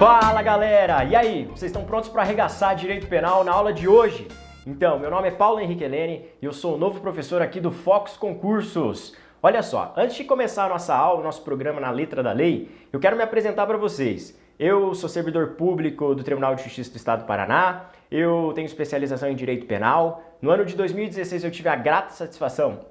Fala galera! E aí, vocês estão prontos para arregaçar direito penal na aula de hoje? Então, meu nome é Paulo Henrique Helene e eu sou o novo professor aqui do Focus Concursos. Olha só, antes de começar a nossa aula, o nosso programa na letra da lei, eu quero me apresentar para vocês. Eu sou servidor público do Tribunal de Justiça do Estado do Paraná, eu tenho especialização em Direito Penal. No ano de 2016 eu tive a grata satisfação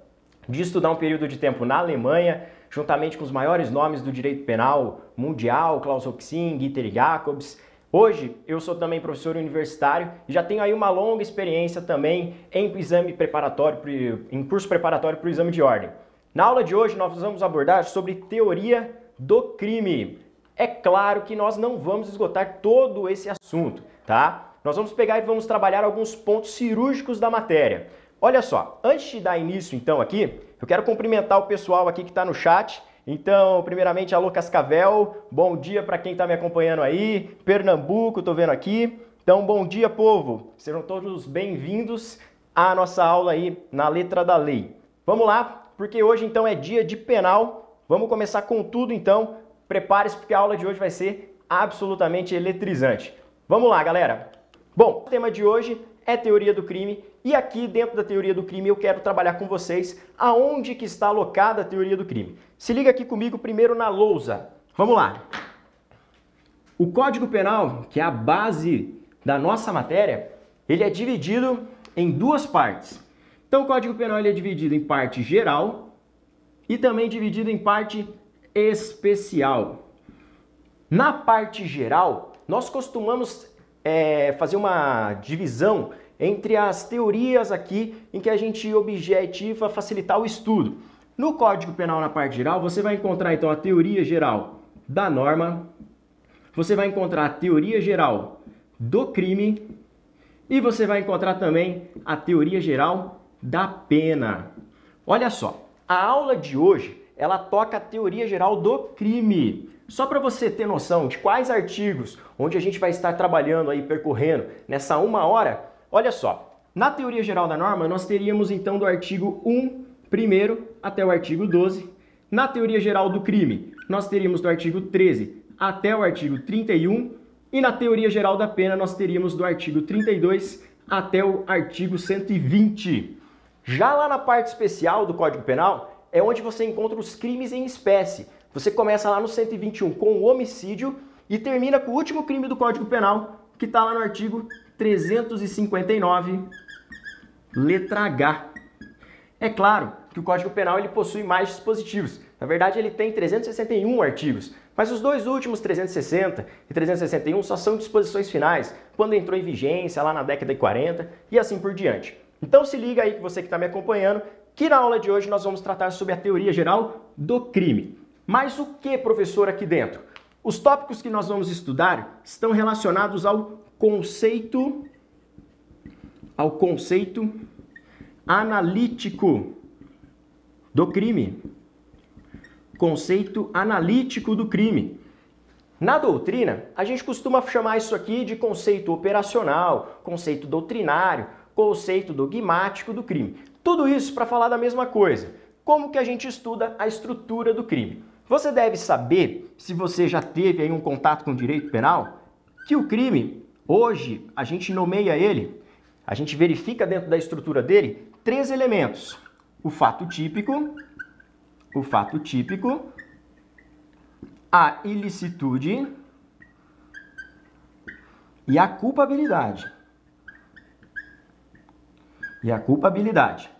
de estudar um período de tempo na Alemanha, juntamente com os maiores nomes do direito penal mundial, Klaus Hoxing, Gitter Jacobs. Hoje eu sou também professor universitário e já tenho aí uma longa experiência também em exame preparatório, em curso preparatório para o exame de ordem. Na aula de hoje nós vamos abordar sobre teoria do crime. É claro que nós não vamos esgotar todo esse assunto, tá? Nós vamos pegar e vamos trabalhar alguns pontos cirúrgicos da matéria. Olha só, antes de dar início então aqui, eu quero cumprimentar o pessoal aqui que está no chat. Então, primeiramente, alô Cascavel, bom dia para quem está me acompanhando aí. Pernambuco, estou vendo aqui. Então, bom dia, povo. Sejam todos bem-vindos à nossa aula aí na letra da lei. Vamos lá, porque hoje então é dia de penal. Vamos começar com tudo então. Prepare-se porque a aula de hoje vai ser absolutamente eletrizante. Vamos lá, galera. Bom, o tema de hoje é teoria do crime e aqui dentro da teoria do crime eu quero trabalhar com vocês aonde que está alocada a teoria do crime. Se liga aqui comigo primeiro na lousa. Vamos lá. O Código Penal, que é a base da nossa matéria, ele é dividido em duas partes. Então o Código Penal ele é dividido em parte geral e também dividido em parte especial. Na parte geral, nós costumamos é, fazer uma divisão entre as teorias aqui em que a gente objetiva facilitar o estudo. No Código Penal, na parte geral, você vai encontrar então a teoria geral da norma, você vai encontrar a teoria geral do crime e você vai encontrar também a teoria geral da pena. Olha só, a aula de hoje ela toca a teoria geral do crime. Só para você ter noção de quais artigos onde a gente vai estar trabalhando aí, percorrendo nessa uma hora, olha só. Na teoria geral da norma, nós teríamos então do artigo 1 primeiro até o artigo 12. Na teoria geral do crime, nós teríamos do artigo 13 até o artigo 31. E na teoria geral da pena, nós teríamos do artigo 32 até o artigo 120. Já lá na parte especial do Código Penal, é onde você encontra os crimes em espécie você começa lá no 121 com o homicídio e termina com o último crime do Código Penal, que está lá no artigo 359, letra H. É claro que o Código Penal ele possui mais dispositivos. Na verdade, ele tem 361 artigos, mas os dois últimos, 360 e 361, só são disposições finais, quando entrou em vigência lá na década de 40 e assim por diante. Então se liga aí você que está me acompanhando, que na aula de hoje nós vamos tratar sobre a teoria geral do crime. Mas o que, professor, aqui dentro? Os tópicos que nós vamos estudar estão relacionados ao conceito ao conceito analítico do crime. Conceito analítico do crime. Na doutrina, a gente costuma chamar isso aqui de conceito operacional, conceito doutrinário, conceito dogmático do crime. Tudo isso para falar da mesma coisa. Como que a gente estuda a estrutura do crime? Você deve saber, se você já teve aí um contato com o direito penal, que o crime, hoje, a gente nomeia ele, a gente verifica dentro da estrutura dele três elementos: o fato típico, o fato típico, a ilicitude e a culpabilidade. E a culpabilidade.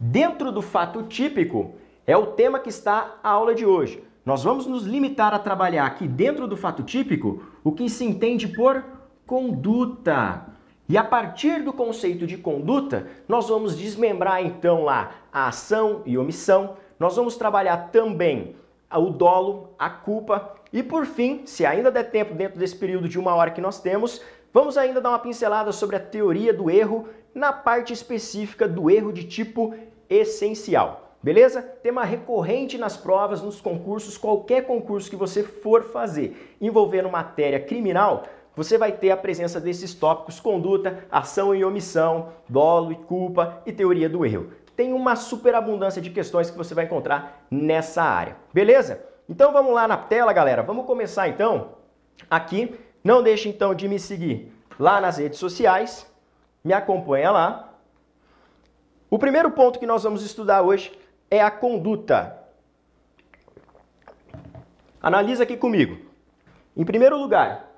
Dentro do fato típico, é o tema que está a aula de hoje. Nós vamos nos limitar a trabalhar aqui dentro do fato típico o que se entende por conduta. E a partir do conceito de conduta, nós vamos desmembrar então lá a ação e omissão. Nós vamos trabalhar também o dolo, a culpa e por fim, se ainda der tempo dentro desse período de uma hora que nós temos, vamos ainda dar uma pincelada sobre a teoria do erro na parte específica do erro de tipo essencial. Beleza? Tema recorrente nas provas, nos concursos, qualquer concurso que você for fazer envolvendo matéria criminal, você vai ter a presença desses tópicos conduta, ação e omissão, dolo e culpa e teoria do erro. Tem uma superabundância de questões que você vai encontrar nessa área. Beleza? Então vamos lá na tela, galera. Vamos começar então aqui. Não deixe então de me seguir lá nas redes sociais. Me acompanha lá. O primeiro ponto que nós vamos estudar hoje é a conduta. Analisa aqui comigo. Em primeiro lugar,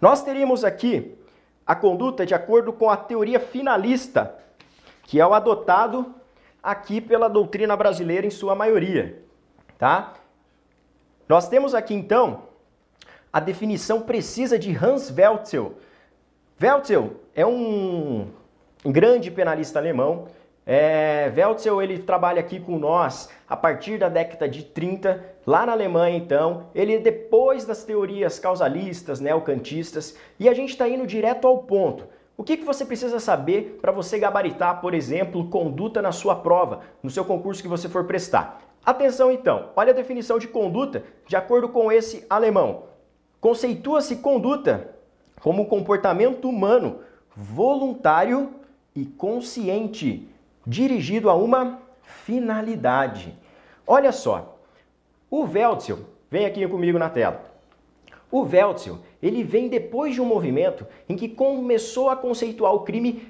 nós teríamos aqui a conduta de acordo com a teoria finalista, que é o adotado aqui pela doutrina brasileira em sua maioria, tá? Nós temos aqui então a definição precisa de Hans Welzel. Welzel é um grande penalista alemão é, Welzel, ele trabalha aqui com nós a partir da década de 30, lá na Alemanha então, ele é depois das teorias causalistas, neocantistas, e a gente está indo direto ao ponto. O que, que você precisa saber para você gabaritar, por exemplo, conduta na sua prova, no seu concurso que você for prestar? Atenção então, olha a definição de conduta de acordo com esse alemão. Conceitua-se conduta como comportamento humano voluntário e consciente dirigido a uma finalidade. Olha só, o Weltzel, vem aqui comigo na tela. O Weltzel, ele vem depois de um movimento em que começou a conceituar o crime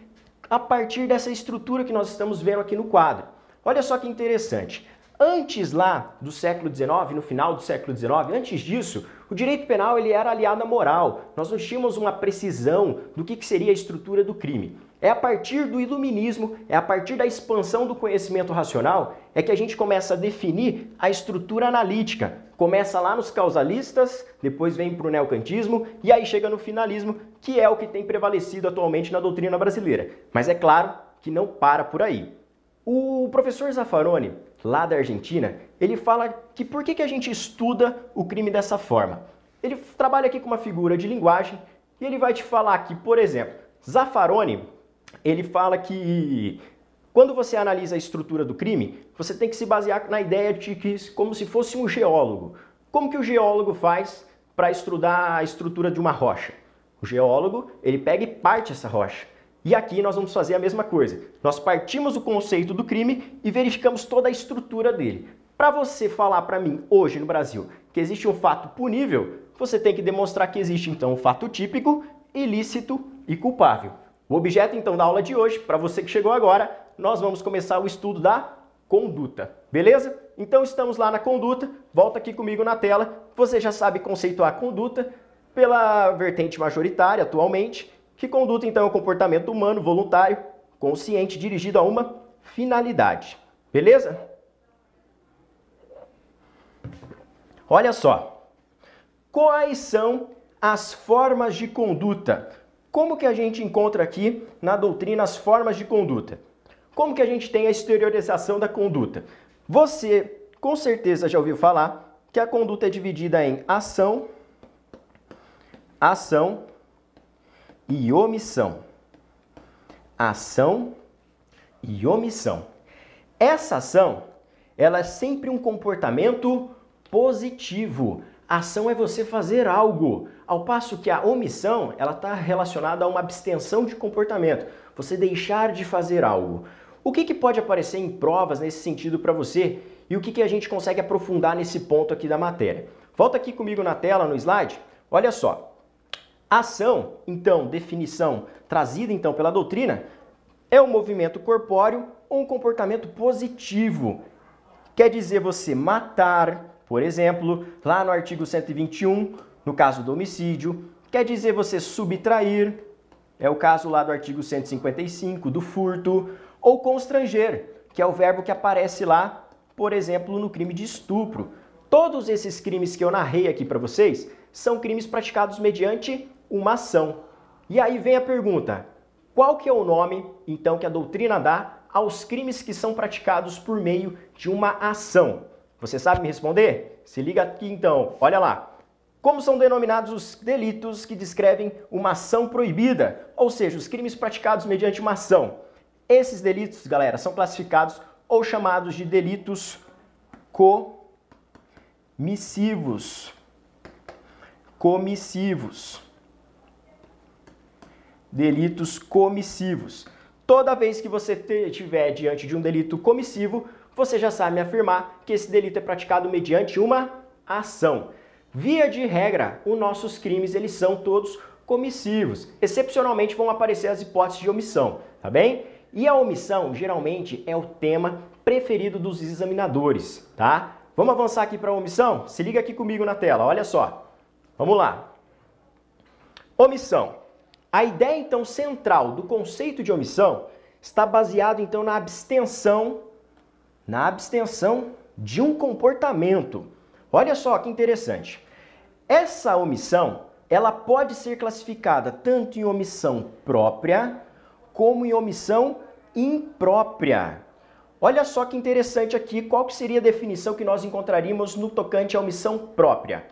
a partir dessa estrutura que nós estamos vendo aqui no quadro. Olha só que interessante. Antes lá do século XIX, no final do século XIX, antes disso, o direito penal ele era aliado à moral. Nós não tínhamos uma precisão do que, que seria a estrutura do crime. É a partir do iluminismo, é a partir da expansão do conhecimento racional, é que a gente começa a definir a estrutura analítica. Começa lá nos causalistas, depois vem para o neocantismo e aí chega no finalismo, que é o que tem prevalecido atualmente na doutrina brasileira. Mas é claro que não para por aí. O professor Zaffaroni, lá da Argentina, ele fala que por que, que a gente estuda o crime dessa forma. Ele trabalha aqui com uma figura de linguagem e ele vai te falar que, por exemplo, Zaffaroni ele fala que quando você analisa a estrutura do crime, você tem que se basear na ideia de que como se fosse um geólogo. Como que o geólogo faz para estudar a estrutura de uma rocha? O geólogo, ele pega e parte essa rocha. E aqui nós vamos fazer a mesma coisa. Nós partimos o conceito do crime e verificamos toda a estrutura dele. Para você falar para mim hoje no Brasil que existe um fato punível, você tem que demonstrar que existe então um fato típico, ilícito e culpável. O objeto então da aula de hoje, para você que chegou agora, nós vamos começar o estudo da conduta, beleza? Então estamos lá na conduta, volta aqui comigo na tela, você já sabe conceituar conduta pela vertente majoritária atualmente, que conduta então é o comportamento humano voluntário, consciente, dirigido a uma finalidade, beleza? Olha só, quais são as formas de conduta como que a gente encontra aqui na doutrina as formas de conduta? Como que a gente tem a exteriorização da conduta? Você com certeza já ouviu falar que a conduta é dividida em ação, ação e omissão. Ação e omissão. Essa ação, ela é sempre um comportamento positivo. Ação é você fazer algo, ao passo que a omissão ela está relacionada a uma abstenção de comportamento, você deixar de fazer algo. O que, que pode aparecer em provas nesse sentido para você e o que, que a gente consegue aprofundar nesse ponto aqui da matéria? Volta aqui comigo na tela, no slide. Olha só. Ação, então, definição trazida então pela doutrina, é um movimento corpóreo ou um comportamento positivo. Quer dizer você matar, por exemplo, lá no artigo 121, no caso do homicídio, quer dizer você subtrair, é o caso lá do artigo 155, do furto, ou constranger, que é o verbo que aparece lá, por exemplo, no crime de estupro. Todos esses crimes que eu narrei aqui para vocês são crimes praticados mediante uma ação. E aí vem a pergunta: qual que é o nome, então, que a doutrina dá aos crimes que são praticados por meio de uma ação? Você sabe me responder? Se liga aqui então, olha lá. Como são denominados os delitos que descrevem uma ação proibida, ou seja, os crimes praticados mediante uma ação? Esses delitos, galera, são classificados ou chamados de delitos comissivos. Comissivos. Delitos comissivos. toda vez que você estiver diante de um delito comissivo, você já sabe afirmar que esse delito é praticado mediante uma ação. Via de regra, os nossos crimes eles são todos comissivos. Excepcionalmente vão aparecer as hipóteses de omissão, tá bem? E a omissão geralmente é o tema preferido dos examinadores, tá? Vamos avançar aqui para a omissão? Se liga aqui comigo na tela, olha só. Vamos lá. Omissão. A ideia então central do conceito de omissão está baseado então na abstenção, na abstenção de um comportamento. Olha só que interessante. Essa omissão, ela pode ser classificada tanto em omissão própria como em omissão imprópria. Olha só que interessante aqui, qual que seria a definição que nós encontraríamos no tocante à omissão própria?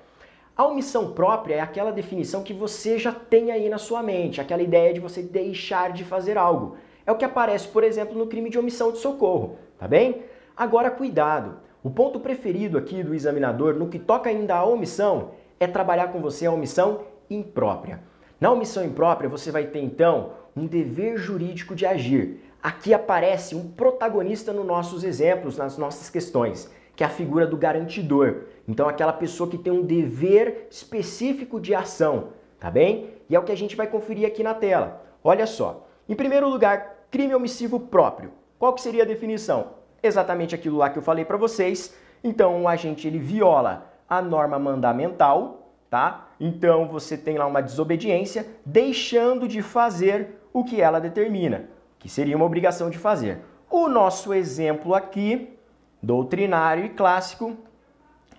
A omissão própria é aquela definição que você já tem aí na sua mente, aquela ideia de você deixar de fazer algo. É o que aparece, por exemplo, no crime de omissão de socorro, tá bem? Agora, cuidado. O ponto preferido aqui do examinador no que toca ainda à omissão é trabalhar com você a omissão imprópria. Na omissão imprópria, você vai ter então um dever jurídico de agir. Aqui aparece um protagonista nos nossos exemplos, nas nossas questões que é a figura do garantidor. Então, aquela pessoa que tem um dever específico de ação, tá bem? E é o que a gente vai conferir aqui na tela. Olha só. Em primeiro lugar, crime omissivo próprio. Qual que seria a definição? Exatamente aquilo lá que eu falei para vocês. Então, o agente ele viola a norma mandamental, tá? Então, você tem lá uma desobediência, deixando de fazer o que ela determina, que seria uma obrigação de fazer. O nosso exemplo aqui doutrinário e clássico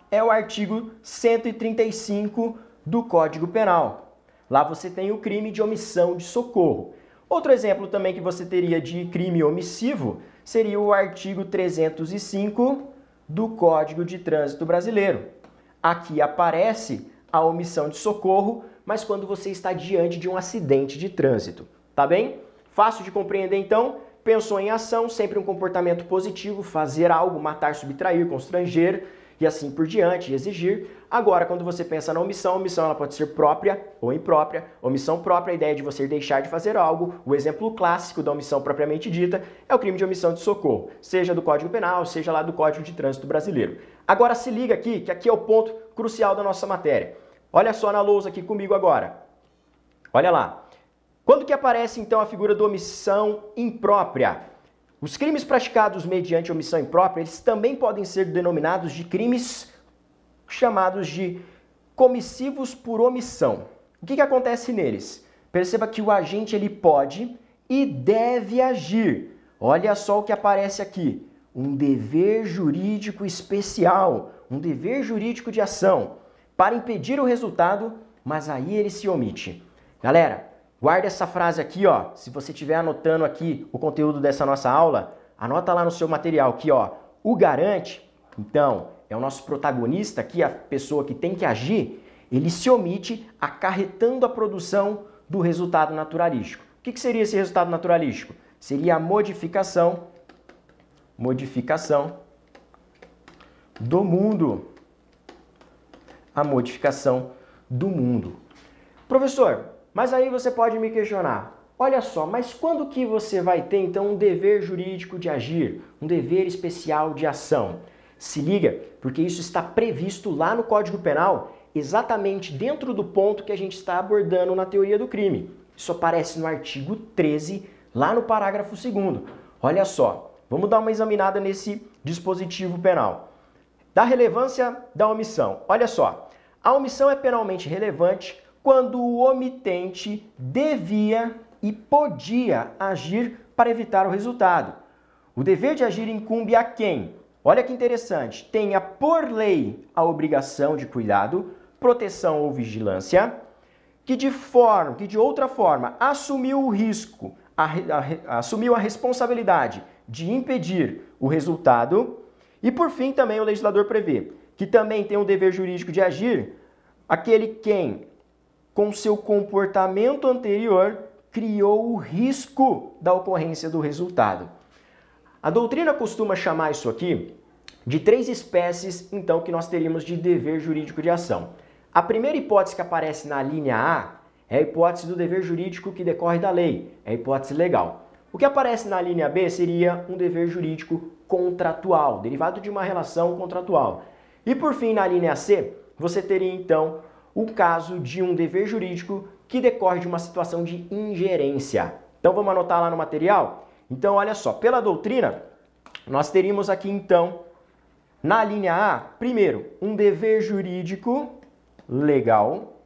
é o artigo 135 do Código Penal. Lá você tem o crime de omissão de socorro. Outro exemplo também que você teria de crime omissivo seria o artigo 305 do Código de Trânsito Brasileiro. Aqui aparece a omissão de socorro, mas quando você está diante de um acidente de trânsito. Tá bem? Fácil de compreender então? Pensou em ação, sempre um comportamento positivo, fazer algo, matar, subtrair, constranger e assim por diante, exigir. Agora, quando você pensa na omissão, a omissão ela pode ser própria ou imprópria. Omissão própria, a ideia de você deixar de fazer algo. O exemplo clássico da omissão propriamente dita é o crime de omissão de socorro, seja do Código Penal, seja lá do Código de Trânsito Brasileiro. Agora se liga aqui, que aqui é o ponto crucial da nossa matéria. Olha só na lousa aqui comigo agora. Olha lá. Quando que aparece então a figura da omissão imprópria? Os crimes praticados mediante omissão imprópria, eles também podem ser denominados de crimes chamados de comissivos por omissão. O que, que acontece neles? Perceba que o agente ele pode e deve agir. Olha só o que aparece aqui. Um dever jurídico especial, um dever jurídico de ação para impedir o resultado, mas aí ele se omite. Galera, Guarda essa frase aqui, ó. Se você estiver anotando aqui o conteúdo dessa nossa aula, anota lá no seu material aqui, ó. O garante, então, é o nosso protagonista aqui, a pessoa que tem que agir, ele se omite acarretando a produção do resultado naturalístico. O que, que seria esse resultado naturalístico? Seria a modificação, modificação do mundo. A modificação do mundo. Professor, mas aí você pode me questionar, olha só, mas quando que você vai ter então um dever jurídico de agir, um dever especial de ação? Se liga, porque isso está previsto lá no Código Penal, exatamente dentro do ponto que a gente está abordando na teoria do crime. Isso aparece no artigo 13, lá no parágrafo 2 Olha só, vamos dar uma examinada nesse dispositivo penal. Da relevância da omissão. Olha só, a omissão é penalmente relevante quando o omitente devia e podia agir para evitar o resultado. O dever de agir incumbe a quem? Olha que interessante. Tenha por lei a obrigação de cuidado, proteção ou vigilância, que de forma, que de outra forma assumiu o risco, a, a, assumiu a responsabilidade de impedir o resultado, e por fim também o legislador prevê que também tem o dever jurídico de agir aquele quem com seu comportamento anterior, criou o risco da ocorrência do resultado. A doutrina costuma chamar isso aqui de três espécies, então, que nós teríamos de dever jurídico de ação. A primeira hipótese que aparece na linha A é a hipótese do dever jurídico que decorre da lei, é a hipótese legal. O que aparece na linha B seria um dever jurídico contratual, derivado de uma relação contratual. E por fim, na linha C, você teria então o caso de um dever jurídico que decorre de uma situação de ingerência. Então vamos anotar lá no material? Então olha só, pela doutrina, nós teríamos aqui então, na linha A, primeiro, um dever jurídico legal,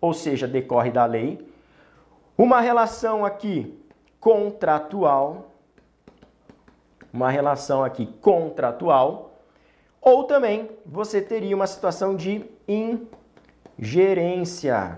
ou seja, decorre da lei, uma relação aqui contratual, uma relação aqui contratual, ou também você teria uma situação de ingerência.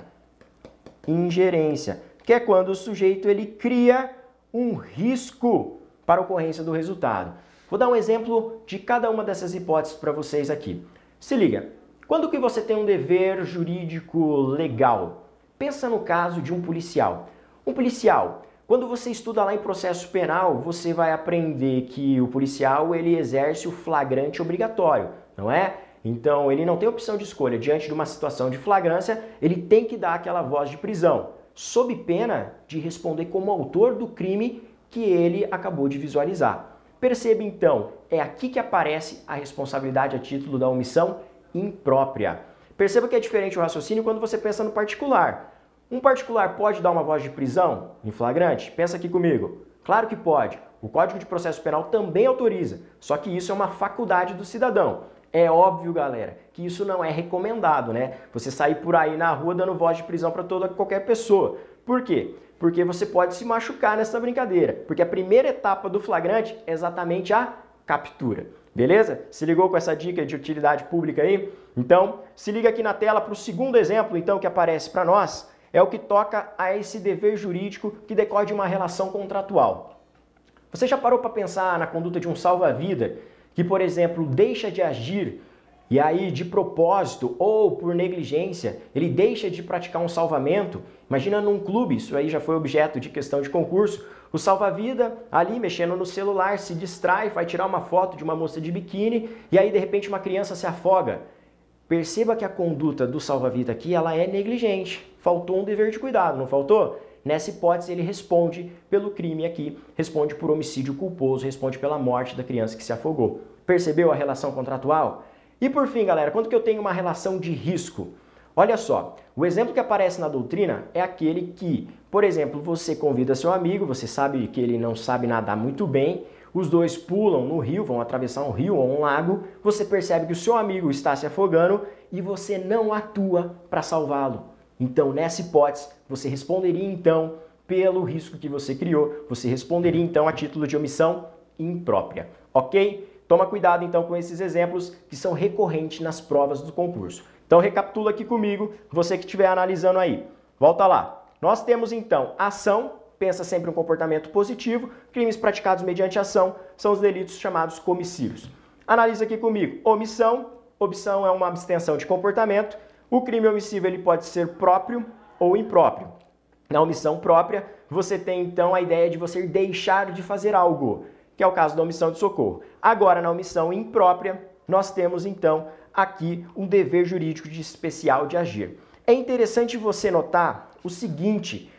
Ingerência, que é quando o sujeito ele cria um risco para a ocorrência do resultado. Vou dar um exemplo de cada uma dessas hipóteses para vocês aqui. Se liga, quando que você tem um dever jurídico legal? Pensa no caso de um policial. Um policial, quando você estuda lá em processo penal, você vai aprender que o policial ele exerce o flagrante obrigatório, não é? Então ele não tem opção de escolha. Diante de uma situação de flagrância, ele tem que dar aquela voz de prisão, sob pena de responder como autor do crime que ele acabou de visualizar. Perceba então, é aqui que aparece a responsabilidade a título da omissão imprópria. Perceba que é diferente o raciocínio quando você pensa no particular. Um particular pode dar uma voz de prisão em flagrante? Pensa aqui comigo. Claro que pode. O Código de Processo Penal também autoriza, só que isso é uma faculdade do cidadão. É óbvio, galera, que isso não é recomendado, né? Você sair por aí na rua dando voz de prisão para toda qualquer pessoa. Por quê? Porque você pode se machucar nessa brincadeira. Porque a primeira etapa do flagrante é exatamente a captura. Beleza? Se ligou com essa dica de utilidade pública aí? Então, se liga aqui na tela para o segundo exemplo, então, que aparece para nós é o que toca a esse dever jurídico que decorre de uma relação contratual. Você já parou para pensar na conduta de um salva-vida que, por exemplo, deixa de agir e aí de propósito ou por negligência ele deixa de praticar um salvamento? Imagina num clube, isso aí já foi objeto de questão de concurso, o salva-vida ali mexendo no celular se distrai, vai tirar uma foto de uma moça de biquíni e aí de repente uma criança se afoga. Perceba que a conduta do salva-vida aqui ela é negligente. Faltou um dever de cuidado, não faltou? Nessa hipótese, ele responde pelo crime aqui, responde por homicídio culposo, responde pela morte da criança que se afogou. Percebeu a relação contratual? E por fim, galera, quando que eu tenho uma relação de risco? Olha só, o exemplo que aparece na doutrina é aquele que, por exemplo, você convida seu amigo, você sabe que ele não sabe nadar muito bem, os dois pulam no rio, vão atravessar um rio ou um lago, você percebe que o seu amigo está se afogando e você não atua para salvá-lo. Então, nessa hipótese, você responderia então pelo risco que você criou, você responderia então a título de omissão imprópria, ok? Toma cuidado então com esses exemplos que são recorrentes nas provas do concurso. Então recapitula aqui comigo, você que estiver analisando aí. Volta lá. Nós temos então ação pensa sempre um comportamento positivo. Crimes praticados mediante ação são os delitos chamados comissivos. Analisa aqui comigo. Omissão. Omissão é uma abstenção de comportamento. O crime omissivo ele pode ser próprio ou impróprio. Na omissão própria, você tem então a ideia de você deixar de fazer algo, que é o caso da omissão de socorro. Agora, na omissão imprópria, nós temos então aqui um dever jurídico de especial de agir. É interessante você notar o seguinte,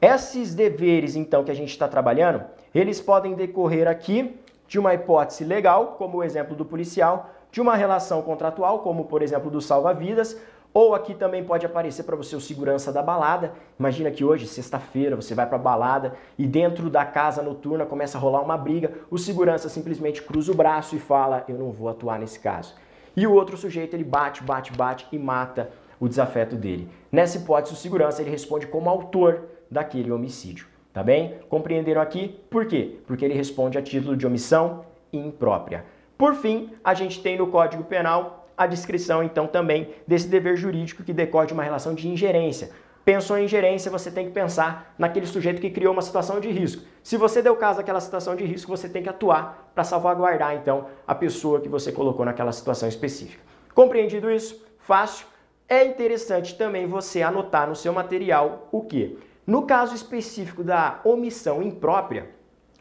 esses deveres, então, que a gente está trabalhando, eles podem decorrer aqui de uma hipótese legal, como o exemplo do policial, de uma relação contratual, como por exemplo do salva-vidas, ou aqui também pode aparecer para você o segurança da balada. Imagina que hoje, sexta-feira, você vai para a balada e dentro da casa noturna começa a rolar uma briga. O segurança simplesmente cruza o braço e fala: Eu não vou atuar nesse caso. E o outro sujeito ele bate, bate, bate e mata o desafeto dele. Nessa hipótese, o segurança ele responde como autor daquele homicídio. Tá bem? Compreenderam aqui? Por quê? Porque ele responde a título de omissão imprópria. Por fim, a gente tem no Código Penal a descrição, então, também desse dever jurídico que decorre de uma relação de ingerência. Pensou em ingerência, você tem que pensar naquele sujeito que criou uma situação de risco. Se você deu caso daquela situação de risco, você tem que atuar para salvaguardar, então, a pessoa que você colocou naquela situação específica. Compreendido isso? Fácil? É interessante também você anotar no seu material o que? No caso específico da omissão imprópria,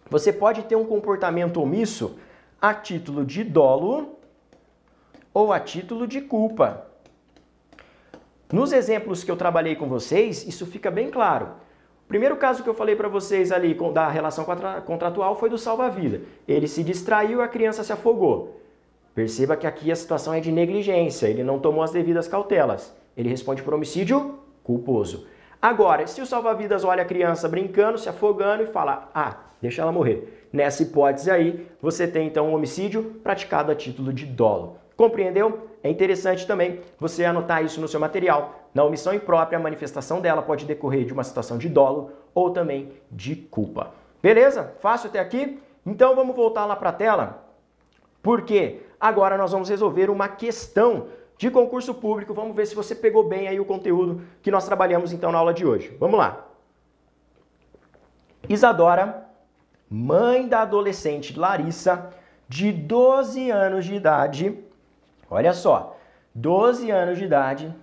você pode ter um comportamento omisso a título de dolo ou a título de culpa. Nos exemplos que eu trabalhei com vocês, isso fica bem claro. Primeiro caso que eu falei para vocês ali da relação contratual foi do salva-vida. Ele se distraiu, a criança se afogou. Perceba que aqui a situação é de negligência, ele não tomou as devidas cautelas. Ele responde por homicídio culposo. Agora, se o salva-vidas olha a criança brincando, se afogando e fala: "Ah, deixa ela morrer". Nessa hipótese aí, você tem então um homicídio praticado a título de dolo. Compreendeu? É interessante também você anotar isso no seu material. Na omissão imprópria, a manifestação dela pode decorrer de uma situação de dolo ou também de culpa. Beleza? Fácil até aqui? Então vamos voltar lá para a tela, porque agora nós vamos resolver uma questão de concurso público. Vamos ver se você pegou bem aí o conteúdo que nós trabalhamos então na aula de hoje. Vamos lá. Isadora, mãe da adolescente Larissa, de 12 anos de idade, olha só, 12 anos de idade,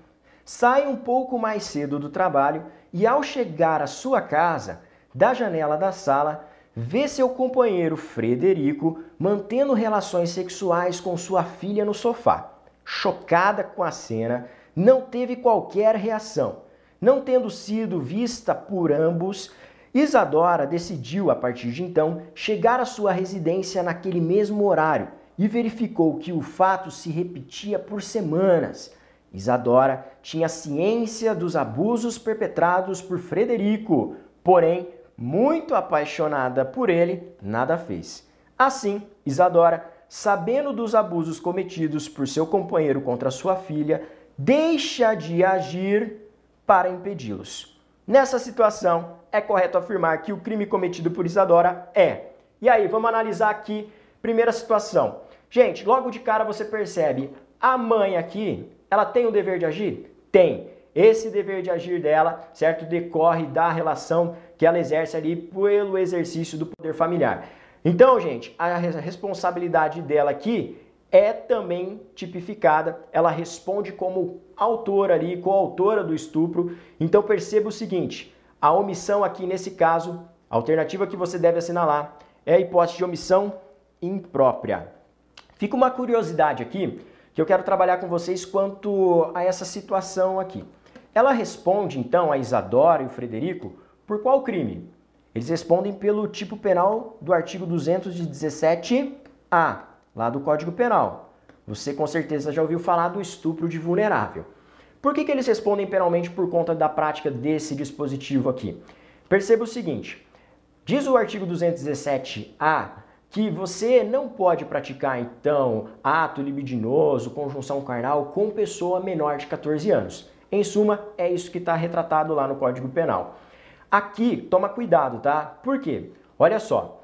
sai um pouco mais cedo do trabalho e, ao chegar à sua casa, da janela da sala, vê seu companheiro Frederico mantendo relações sexuais com sua filha no sofá. Chocada com a cena, não teve qualquer reação. Não tendo sido vista por ambos, Isadora decidiu, a partir de então, chegar à sua residência naquele mesmo horário e verificou que o fato se repetia por semanas. Isadora tinha ciência dos abusos perpetrados por Frederico, porém, muito apaixonada por ele, nada fez. Assim, Isadora, sabendo dos abusos cometidos por seu companheiro contra sua filha, deixa de agir para impedi-los. Nessa situação, é correto afirmar que o crime cometido por Isadora é. E aí, vamos analisar aqui primeira situação. Gente, logo de cara você percebe a mãe aqui ela tem o dever de agir? Tem. Esse dever de agir dela, certo, decorre da relação que ela exerce ali pelo exercício do poder familiar. Então, gente, a responsabilidade dela aqui é também tipificada. Ela responde como autora ali, coautora do estupro. Então, perceba o seguinte: a omissão aqui nesse caso, a alternativa que você deve assinalar é a hipótese de omissão imprópria. Fica uma curiosidade aqui que eu quero trabalhar com vocês quanto a essa situação aqui. Ela responde então a Isadora e o Frederico por qual crime? Eles respondem pelo tipo penal do artigo 217-A, lá do Código Penal. Você com certeza já ouviu falar do estupro de vulnerável. Por que, que eles respondem penalmente por conta da prática desse dispositivo aqui? Perceba o seguinte: diz o artigo 217-A que você não pode praticar então ato libidinoso, conjunção carnal com pessoa menor de 14 anos. Em suma, é isso que está retratado lá no Código Penal. Aqui, toma cuidado, tá? Por quê? Olha só,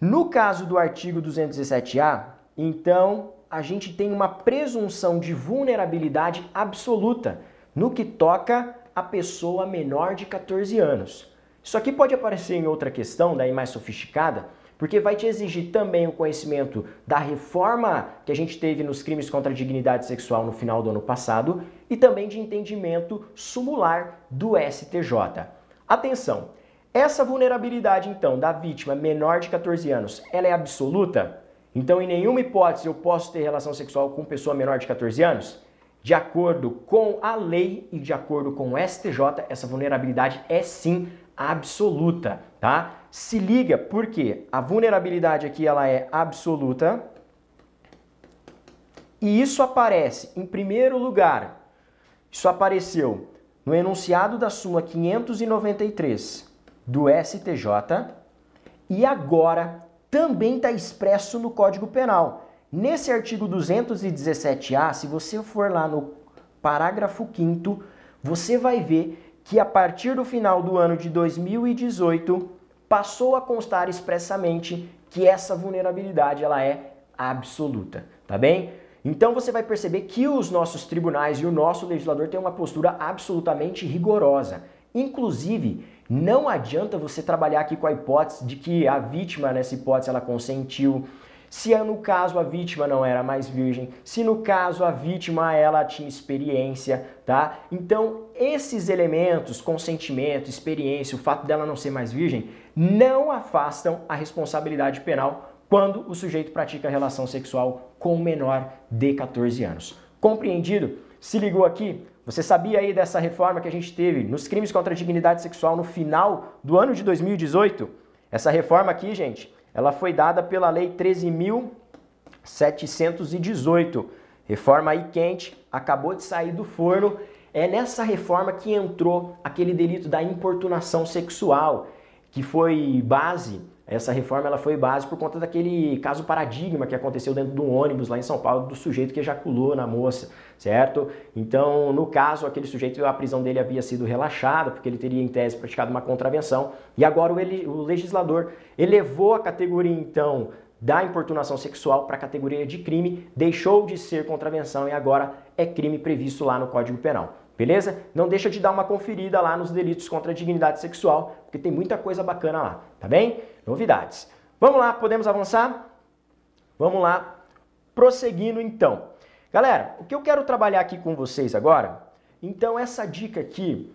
no caso do artigo 217-A, então a gente tem uma presunção de vulnerabilidade absoluta no que toca a pessoa menor de 14 anos. Isso aqui pode aparecer em outra questão, daí mais sofisticada, porque vai te exigir também o conhecimento da reforma que a gente teve nos crimes contra a dignidade sexual no final do ano passado e também de entendimento sumular do STJ. Atenção, essa vulnerabilidade então da vítima menor de 14 anos, ela é absoluta? Então, em nenhuma hipótese eu posso ter relação sexual com pessoa menor de 14 anos? De acordo com a lei e de acordo com o STJ, essa vulnerabilidade é sim absoluta, tá? Se liga, porque a vulnerabilidade aqui ela é absoluta. E isso aparece em primeiro lugar. Isso apareceu no enunciado da súmula 593 do STJ e agora também está expresso no Código Penal. Nesse artigo 217-A, se você for lá no parágrafo 5 você vai ver que a partir do final do ano de 2018 passou a constar expressamente que essa vulnerabilidade ela é absoluta, tá bem? Então você vai perceber que os nossos tribunais e o nosso legislador têm uma postura absolutamente rigorosa. Inclusive, não adianta você trabalhar aqui com a hipótese de que a vítima, nessa hipótese, ela consentiu, se no caso a vítima não era mais virgem, se no caso a vítima ela tinha experiência, tá? Então, esses elementos, consentimento, experiência, o fato dela não ser mais virgem, não afastam a responsabilidade penal quando o sujeito pratica relação sexual com menor de 14 anos. Compreendido? se ligou aqui? Você sabia aí dessa reforma que a gente teve nos crimes contra a dignidade sexual no final do ano de 2018? Essa reforma aqui, gente, ela foi dada pela Lei 13.718. Reforma aí quente, acabou de sair do forno. É nessa reforma que entrou aquele delito da importunação sexual, que foi base essa reforma ela foi base por conta daquele caso paradigma que aconteceu dentro de um ônibus lá em São Paulo do sujeito que ejaculou na moça, certo? Então, no caso, aquele sujeito, a prisão dele havia sido relaxada porque ele teria em tese praticado uma contravenção e agora o legislador elevou a categoria então da importunação sexual para a categoria de crime, deixou de ser contravenção e agora é crime previsto lá no Código Penal. Beleza? Não deixa de dar uma conferida lá nos delitos contra a dignidade sexual, porque tem muita coisa bacana lá, tá bem? Novidades. Vamos lá, podemos avançar? Vamos lá, prosseguindo então. Galera, o que eu quero trabalhar aqui com vocês agora, então essa dica aqui,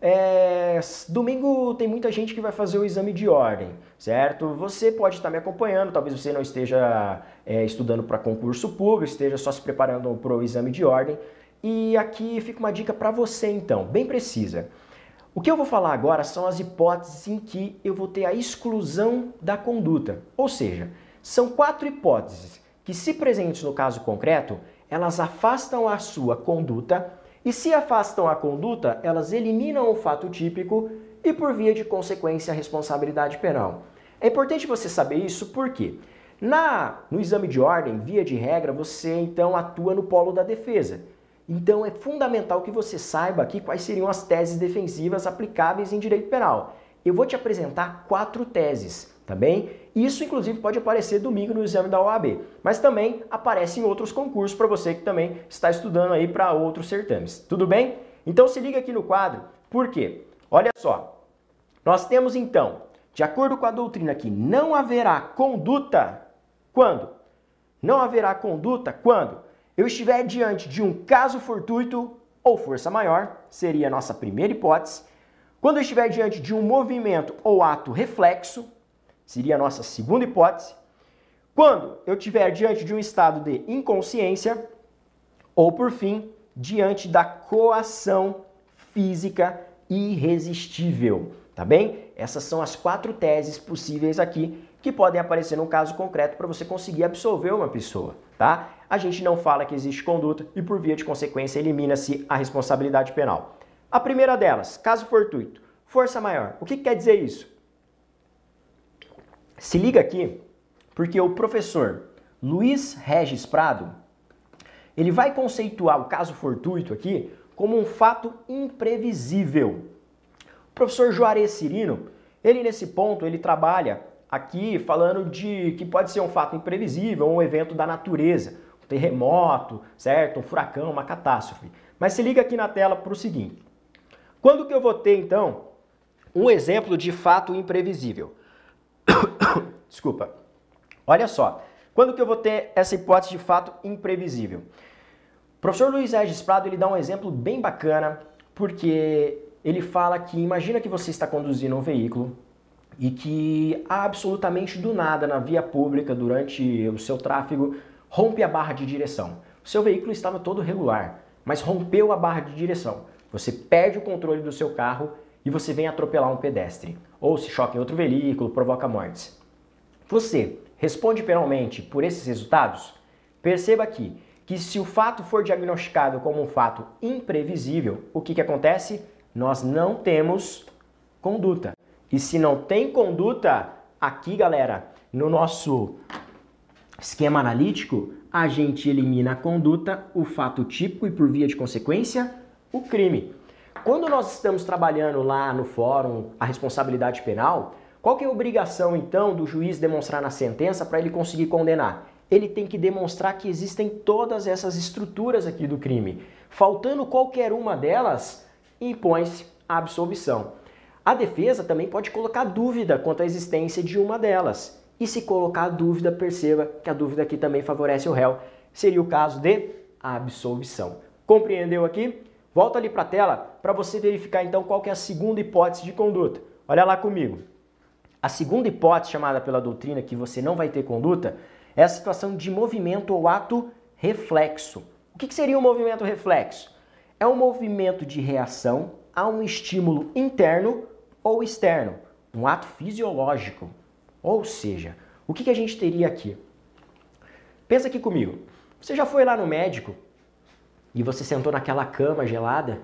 é... domingo tem muita gente que vai fazer o exame de ordem, certo? Você pode estar me acompanhando, talvez você não esteja é, estudando para concurso público, esteja só se preparando para o exame de ordem, e aqui fica uma dica para você então, bem precisa. O que eu vou falar agora são as hipóteses em que eu vou ter a exclusão da conduta. Ou seja, são quatro hipóteses que, se presentes no caso concreto, elas afastam a sua conduta e, se afastam a conduta, elas eliminam o fato típico e, por via de consequência, a responsabilidade penal. É importante você saber isso porque na, no exame de ordem, via de regra, você então atua no polo da defesa. Então é fundamental que você saiba aqui quais seriam as teses defensivas aplicáveis em direito penal. Eu vou te apresentar quatro teses, tá bem? Isso inclusive pode aparecer domingo no exame da OAB, mas também aparece em outros concursos para você que também está estudando aí para outros certames. Tudo bem? Então se liga aqui no quadro, por quê? Olha só. Nós temos então, de acordo com a doutrina aqui, não haverá conduta quando? Não haverá conduta quando? Eu estiver diante de um caso fortuito ou força maior, seria a nossa primeira hipótese. Quando eu estiver diante de um movimento ou ato reflexo, seria a nossa segunda hipótese. Quando eu estiver diante de um estado de inconsciência, ou por fim, diante da coação física irresistível, tá bem? Essas são as quatro teses possíveis aqui que podem aparecer num caso concreto para você conseguir absolver uma pessoa, tá? A gente não fala que existe conduta e, por via de consequência, elimina-se a responsabilidade penal. A primeira delas, caso fortuito, força maior. O que quer dizer isso? Se liga aqui, porque o professor Luiz Regis Prado, ele vai conceituar o caso fortuito aqui como um fato imprevisível. O professor Juarez Cirino, ele nesse ponto, ele trabalha aqui falando de que pode ser um fato imprevisível, um evento da natureza, um terremoto, certo? Um furacão, uma catástrofe. Mas se liga aqui na tela para o seguinte. Quando que eu vou ter, então, um exemplo de fato imprevisível? Desculpa. Olha só. Quando que eu vou ter essa hipótese de fato imprevisível? O professor Luiz Regis Prado ele dá um exemplo bem bacana, porque ele fala que imagina que você está conduzindo um veículo e que absolutamente do nada na via pública durante o seu tráfego rompe a barra de direção. O seu veículo estava todo regular, mas rompeu a barra de direção. Você perde o controle do seu carro e você vem atropelar um pedestre, ou se choca em outro veículo, provoca mortes. Você responde penalmente por esses resultados? Perceba aqui que se o fato for diagnosticado como um fato imprevisível, o que, que acontece? Nós não temos conduta. E se não tem conduta, aqui, galera, no nosso esquema analítico, a gente elimina a conduta, o fato típico e, por via de consequência, o crime. Quando nós estamos trabalhando lá no fórum a responsabilidade penal, qual que é a obrigação então do juiz demonstrar na sentença para ele conseguir condenar? Ele tem que demonstrar que existem todas essas estruturas aqui do crime. Faltando qualquer uma delas, impõe-se a absolvição. A defesa também pode colocar dúvida quanto à existência de uma delas. E se colocar dúvida, perceba que a dúvida aqui também favorece o réu. Seria o caso de absolvição. Compreendeu aqui? Volta ali para a tela para você verificar então qual é a segunda hipótese de conduta. Olha lá comigo. A segunda hipótese chamada pela doutrina que você não vai ter conduta é a situação de movimento ou ato reflexo. O que seria um movimento reflexo? É um movimento de reação a um estímulo interno ou externo, um ato fisiológico. Ou seja, o que a gente teria aqui? Pensa aqui comigo. Você já foi lá no médico e você sentou naquela cama gelada,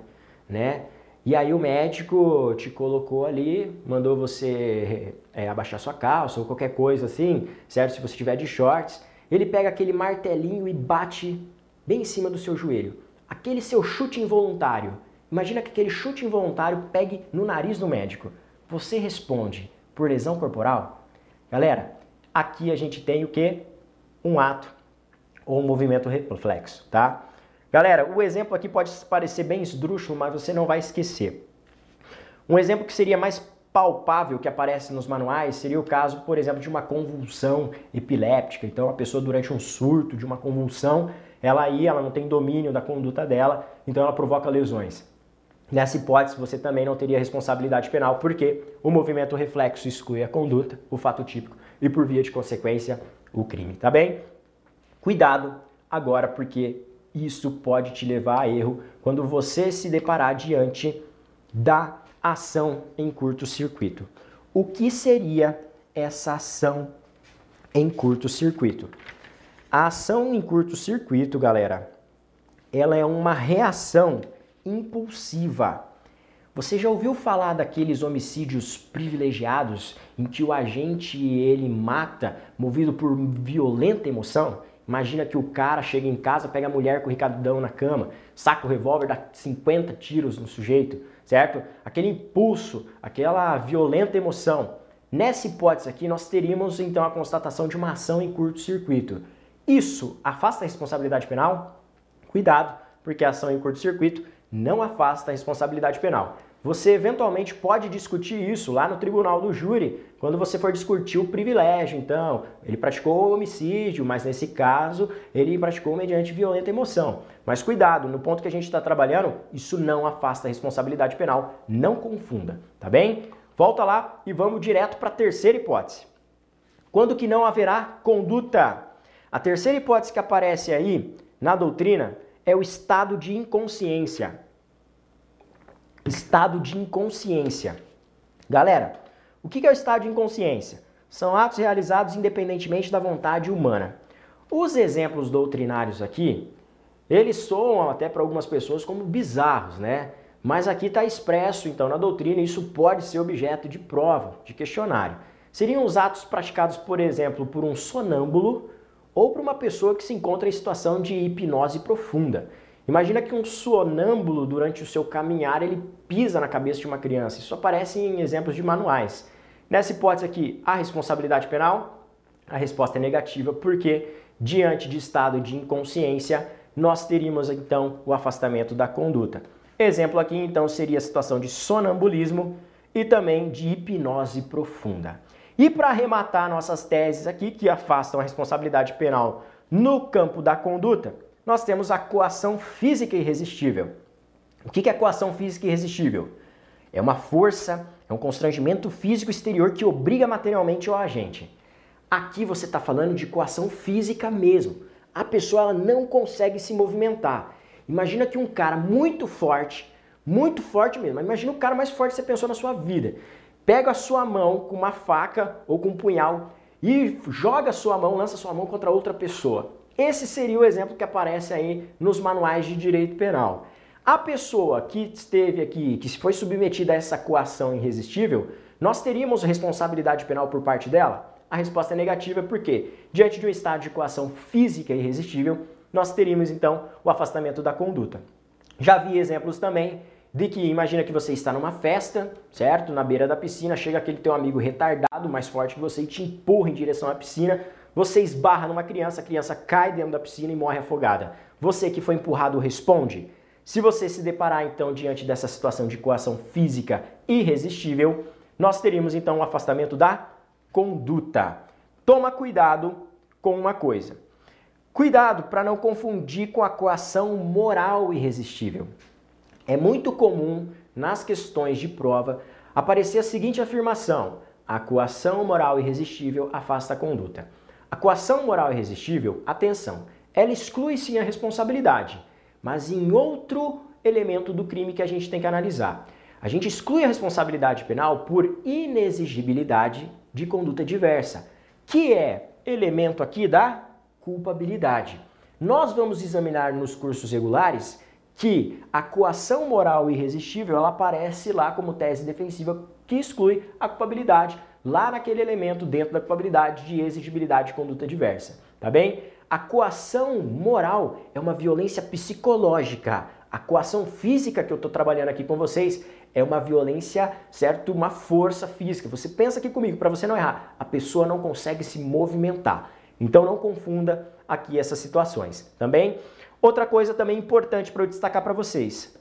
né? E aí o médico te colocou ali, mandou você é, abaixar sua calça ou qualquer coisa assim, certo? Se você tiver de shorts, ele pega aquele martelinho e bate bem em cima do seu joelho. Aquele seu chute involuntário. Imagina que aquele chute involuntário pegue no nariz do médico. Você responde por lesão corporal? Galera, aqui a gente tem o que? Um ato ou um movimento reflexo, tá? Galera, o exemplo aqui pode parecer bem esdrúxulo, mas você não vai esquecer. Um exemplo que seria mais palpável que aparece nos manuais seria o caso, por exemplo, de uma convulsão epiléptica. Então, a pessoa durante um surto de uma convulsão, ela aí, ela não tem domínio da conduta dela, então ela provoca lesões. Nessa hipótese, você também não teria responsabilidade penal, porque o movimento reflexo exclui a conduta, o fato típico, e por via de consequência, o crime, tá bem? Cuidado agora, porque isso pode te levar a erro quando você se deparar diante da ação em curto-circuito. O que seria essa ação em curto-circuito? A ação em curto-circuito, galera, ela é uma reação impulsiva. Você já ouviu falar daqueles homicídios privilegiados em que o agente ele mata movido por violenta emoção? Imagina que o cara chega em casa, pega a mulher com o ricadão na cama, saca o revólver, dá 50 tiros no sujeito, certo? Aquele impulso, aquela violenta emoção. Nessa hipótese aqui, nós teríamos então a constatação de uma ação em curto-circuito. Isso afasta a responsabilidade penal? Cuidado, porque a ação em curto-circuito não afasta a responsabilidade penal. Você eventualmente pode discutir isso lá no tribunal do júri, quando você for discutir o privilégio. Então, ele praticou homicídio, mas nesse caso ele praticou mediante violenta emoção. Mas cuidado, no ponto que a gente está trabalhando, isso não afasta a responsabilidade penal. Não confunda, tá bem? Volta lá e vamos direto para a terceira hipótese. Quando que não haverá conduta? A terceira hipótese que aparece aí na doutrina é o estado de inconsciência estado de inconsciência. Galera, o que é o estado de inconsciência? São atos realizados independentemente da vontade humana. Os exemplos doutrinários aqui, eles soam até para algumas pessoas como bizarros, né? Mas aqui está expresso, então, na doutrina, isso pode ser objeto de prova, de questionário. Seriam os atos praticados, por exemplo, por um sonâmbulo ou por uma pessoa que se encontra em situação de hipnose profunda. Imagina que um sonâmbulo, durante o seu caminhar, ele pisa na cabeça de uma criança. Isso aparece em exemplos de manuais. Nessa hipótese aqui, a responsabilidade penal? A resposta é negativa, porque diante de estado de inconsciência, nós teríamos então o afastamento da conduta. Exemplo aqui então seria a situação de sonambulismo e também de hipnose profunda. E para arrematar nossas teses aqui que afastam a responsabilidade penal no campo da conduta, nós temos a coação física irresistível. O que é coação física irresistível? É uma força, é um constrangimento físico exterior que obriga materialmente o agente. Aqui você está falando de coação física mesmo. A pessoa ela não consegue se movimentar. Imagina que um cara muito forte, muito forte mesmo, imagina o cara mais forte que você pensou na sua vida, pega a sua mão com uma faca ou com um punhal e joga a sua mão, lança a sua mão contra outra pessoa. Esse seria o exemplo que aparece aí nos manuais de direito penal. A pessoa que esteve aqui, que foi submetida a essa coação irresistível, nós teríamos responsabilidade penal por parte dela? A resposta é negativa porque, diante de um estado de coação física irresistível, nós teríamos então o afastamento da conduta. Já vi exemplos também de que imagina que você está numa festa, certo? Na beira da piscina, chega aquele teu amigo retardado, mais forte que você e te empurra em direção à piscina. Você esbarra numa criança, a criança cai dentro da piscina e morre afogada. Você que foi empurrado responde? Se você se deparar então diante dessa situação de coação física irresistível, nós teríamos então o um afastamento da conduta. Toma cuidado com uma coisa. Cuidado para não confundir com a coação moral irresistível. É muito comum nas questões de prova aparecer a seguinte afirmação: a coação moral irresistível afasta a conduta. A coação moral irresistível, atenção, ela exclui sim a responsabilidade. mas em outro elemento do crime que a gente tem que analisar. A gente exclui a responsabilidade penal por inexigibilidade de conduta diversa, que é elemento aqui da culpabilidade. Nós vamos examinar nos cursos regulares que a coação moral irresistível ela aparece lá como tese defensiva que exclui a culpabilidade, lá naquele elemento dentro da culpabilidade de exigibilidade de conduta diversa, tá bem? A coação moral é uma violência psicológica. A coação física que eu estou trabalhando aqui com vocês é uma violência, certo? Uma força física. Você pensa aqui comigo, para você não errar, a pessoa não consegue se movimentar. Então não confunda aqui essas situações, também? Outra coisa também importante para eu destacar para vocês.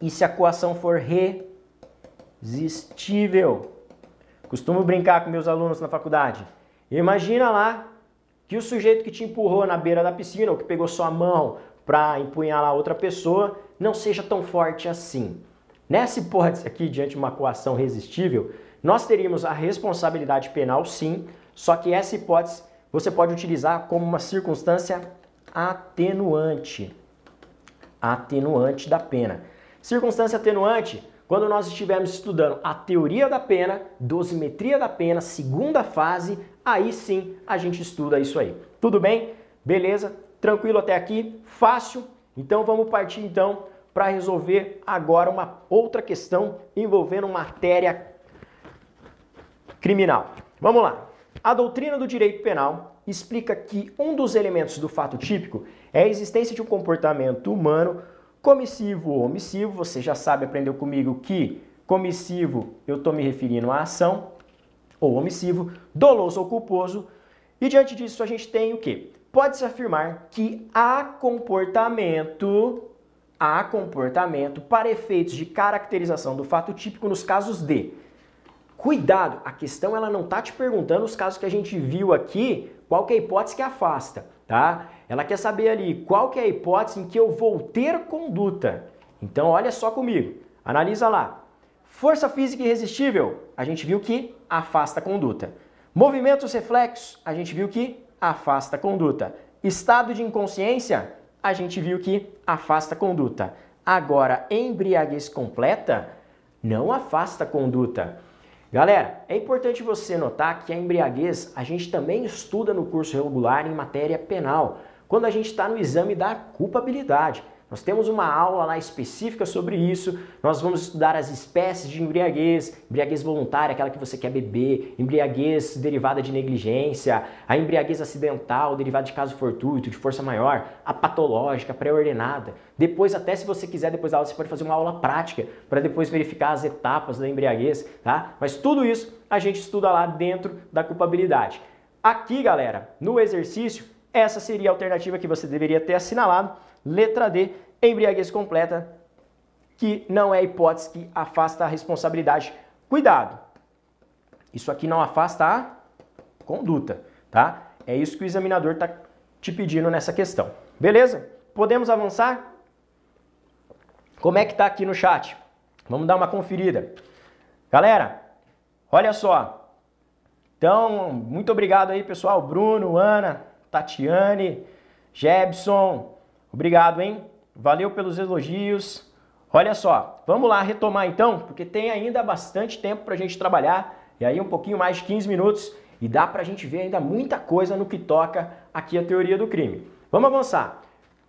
E se a coação for resistível? Costumo brincar com meus alunos na faculdade. Imagina lá que o sujeito que te empurrou na beira da piscina ou que pegou sua mão para empunhar lá outra pessoa não seja tão forte assim. Nessa hipótese aqui, diante de uma coação resistível, nós teríamos a responsabilidade penal sim, só que essa hipótese você pode utilizar como uma circunstância atenuante. Atenuante da pena. Circunstância atenuante, quando nós estivermos estudando a teoria da pena, dosimetria da pena, segunda fase, aí sim a gente estuda isso aí. Tudo bem? Beleza? Tranquilo até aqui? Fácil? Então vamos partir então para resolver agora uma outra questão envolvendo matéria criminal. Vamos lá. A doutrina do direito penal explica que um dos elementos do fato típico é a existência de um comportamento humano comissivo ou omissivo. Você já sabe, aprendeu comigo que comissivo eu estou me referindo à ação, ou omissivo, doloso ou culposo. E diante disso a gente tem o que? Pode-se afirmar que há comportamento, há comportamento para efeitos de caracterização do fato típico nos casos de Cuidado, a questão ela não está te perguntando os casos que a gente viu aqui, qual que é a hipótese que afasta, tá? Ela quer saber ali qual que é a hipótese em que eu vou ter conduta. Então olha só comigo, analisa lá. Força física irresistível, a gente viu que afasta a conduta. Movimentos reflexos, a gente viu que afasta a conduta. Estado de inconsciência, a gente viu que afasta a conduta. Agora, embriaguez completa não afasta a conduta. Galera, é importante você notar que a embriaguez a gente também estuda no curso regular em matéria penal, quando a gente está no exame da culpabilidade. Nós temos uma aula lá específica sobre isso. Nós vamos estudar as espécies de embriaguez, embriaguez voluntária, aquela que você quer beber, embriaguez derivada de negligência, a embriaguez acidental, derivada de caso fortuito, de força maior, a patológica, pré-ordenada. Depois, até se você quiser, depois da aula, você pode fazer uma aula prática para depois verificar as etapas da embriaguez, tá? Mas tudo isso a gente estuda lá dentro da culpabilidade. Aqui, galera, no exercício, essa seria a alternativa que você deveria ter assinalado Letra D, embriaguez completa, que não é hipótese que afasta a responsabilidade. Cuidado! Isso aqui não afasta a conduta, tá? É isso que o examinador está te pedindo nessa questão. Beleza? Podemos avançar? Como é que está aqui no chat? Vamos dar uma conferida. Galera, olha só. Então, muito obrigado aí, pessoal. Bruno, Ana, Tatiane, Jebson, Obrigado, hein? Valeu pelos elogios. Olha só, vamos lá retomar então, porque tem ainda bastante tempo para a gente trabalhar, e aí um pouquinho mais de 15 minutos, e dá para a gente ver ainda muita coisa no que toca aqui a teoria do crime. Vamos avançar.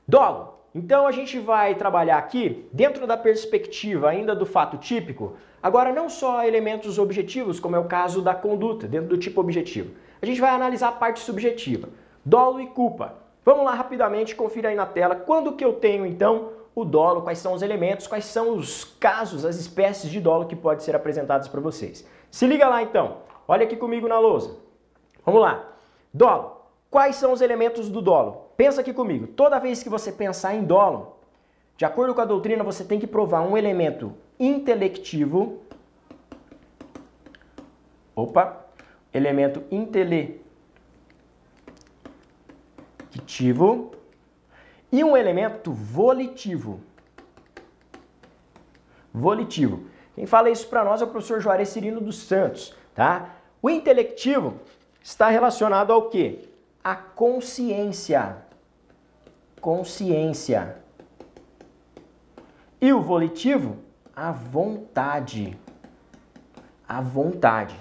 Dolo. Então a gente vai trabalhar aqui dentro da perspectiva ainda do fato típico, agora não só elementos objetivos, como é o caso da conduta, dentro do tipo objetivo. A gente vai analisar a parte subjetiva. Dolo e culpa. Vamos lá rapidamente, confira aí na tela quando que eu tenho então o dolo, quais são os elementos, quais são os casos, as espécies de dolo que podem ser apresentados para vocês. Se liga lá então, olha aqui comigo na lousa. Vamos lá. Dolo. Quais são os elementos do dolo? Pensa aqui comigo. Toda vez que você pensar em dolo, de acordo com a doutrina, você tem que provar um elemento intelectivo. Opa! Elemento intelectivo ativo e um elemento volitivo. Volitivo. Quem fala isso para nós é o professor Juarez Cirino dos Santos, tá? O intelectivo está relacionado ao quê? A consciência. Consciência. E o volitivo, a vontade. A vontade.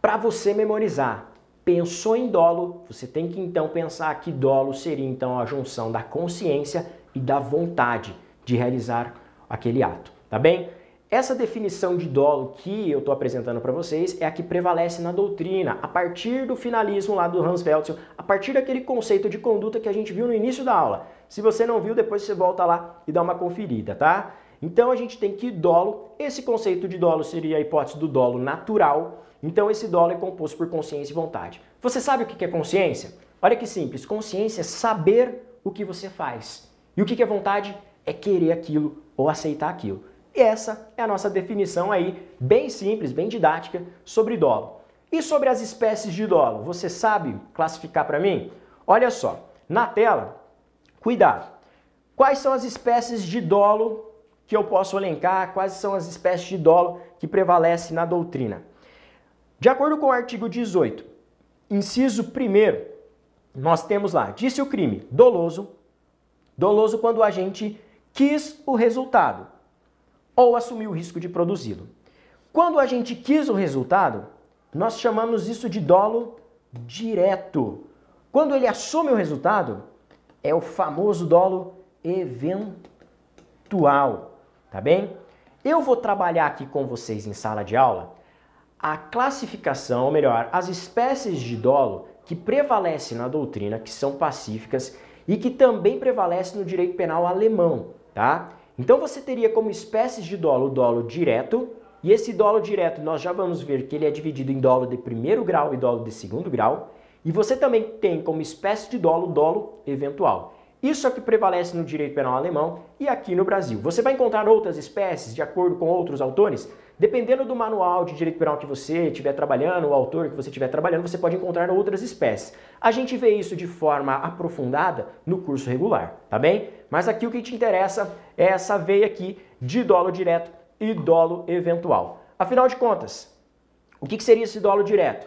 Para você memorizar, pensou em dolo, você tem que então pensar que dolo seria então a junção da consciência e da vontade de realizar aquele ato, tá bem? Essa definição de dolo que eu estou apresentando para vocês é a que prevalece na doutrina, a partir do finalismo lá do Hans Welzel, a partir daquele conceito de conduta que a gente viu no início da aula. Se você não viu, depois você volta lá e dá uma conferida, tá? Então a gente tem que dolo, esse conceito de dolo seria a hipótese do dolo natural, então esse dolo é composto por consciência e vontade. Você sabe o que é consciência? Olha que simples, consciência é saber o que você faz. E o que é vontade? É querer aquilo ou aceitar aquilo. E essa é a nossa definição aí, bem simples, bem didática, sobre dolo. E sobre as espécies de dolo, você sabe classificar para mim? Olha só, na tela, cuidado. Quais são as espécies de dolo que eu posso elencar? Quais são as espécies de dolo que prevalecem na doutrina? De acordo com o artigo 18, inciso 1, nós temos lá, disse o crime, doloso, doloso quando a gente quis o resultado ou assumiu o risco de produzi-lo. Quando a gente quis o resultado, nós chamamos isso de dolo direto. Quando ele assume o resultado, é o famoso dolo eventual, tá bem? Eu vou trabalhar aqui com vocês em sala de aula a classificação, ou melhor, as espécies de dolo que prevalecem na doutrina, que são pacíficas e que também prevalecem no direito penal alemão, tá? Então você teria como espécies de dolo o dolo direto, e esse dolo direto nós já vamos ver que ele é dividido em dolo de primeiro grau e dolo de segundo grau, e você também tem como espécie de dolo o dolo eventual. Isso é o que prevalece no direito penal alemão e aqui no Brasil. Você vai encontrar outras espécies de acordo com outros autores? Dependendo do manual de direito penal que você estiver trabalhando, o autor que você estiver trabalhando, você pode encontrar outras espécies. A gente vê isso de forma aprofundada no curso regular, tá bem? Mas aqui o que te interessa é essa veia aqui de dolo direto e dolo eventual. Afinal de contas, o que seria esse dolo direto?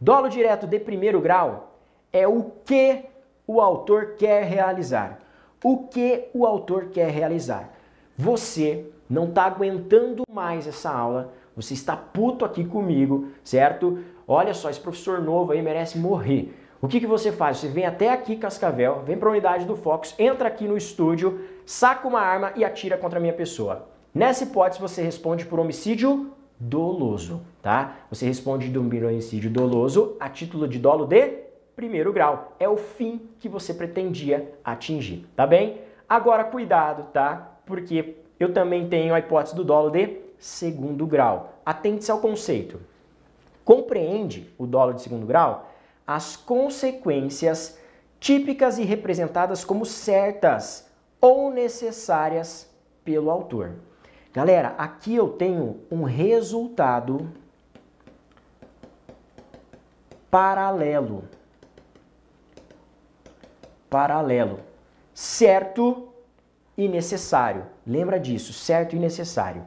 Dolo direto de primeiro grau é o que o autor quer realizar. O que o autor quer realizar? Você não está aguentando mais essa aula, você está puto aqui comigo, certo? Olha só, esse professor novo aí merece morrer. O que, que você faz? Você vem até aqui, Cascavel, vem para a unidade do Fox, entra aqui no estúdio, saca uma arma e atira contra a minha pessoa. Nessa hipótese, você responde por homicídio doloso, tá? Você responde de um homicídio doloso a título de dolo de primeiro grau. É o fim que você pretendia atingir, tá bem? Agora, cuidado, tá? Porque eu também tenho a hipótese do dolo de segundo grau. Atente-se ao conceito. Compreende o dolo de segundo grau? as consequências típicas e representadas como certas ou necessárias pelo autor. Galera, aqui eu tenho um resultado paralelo. Paralelo. Certo e necessário. Lembra disso, certo e necessário.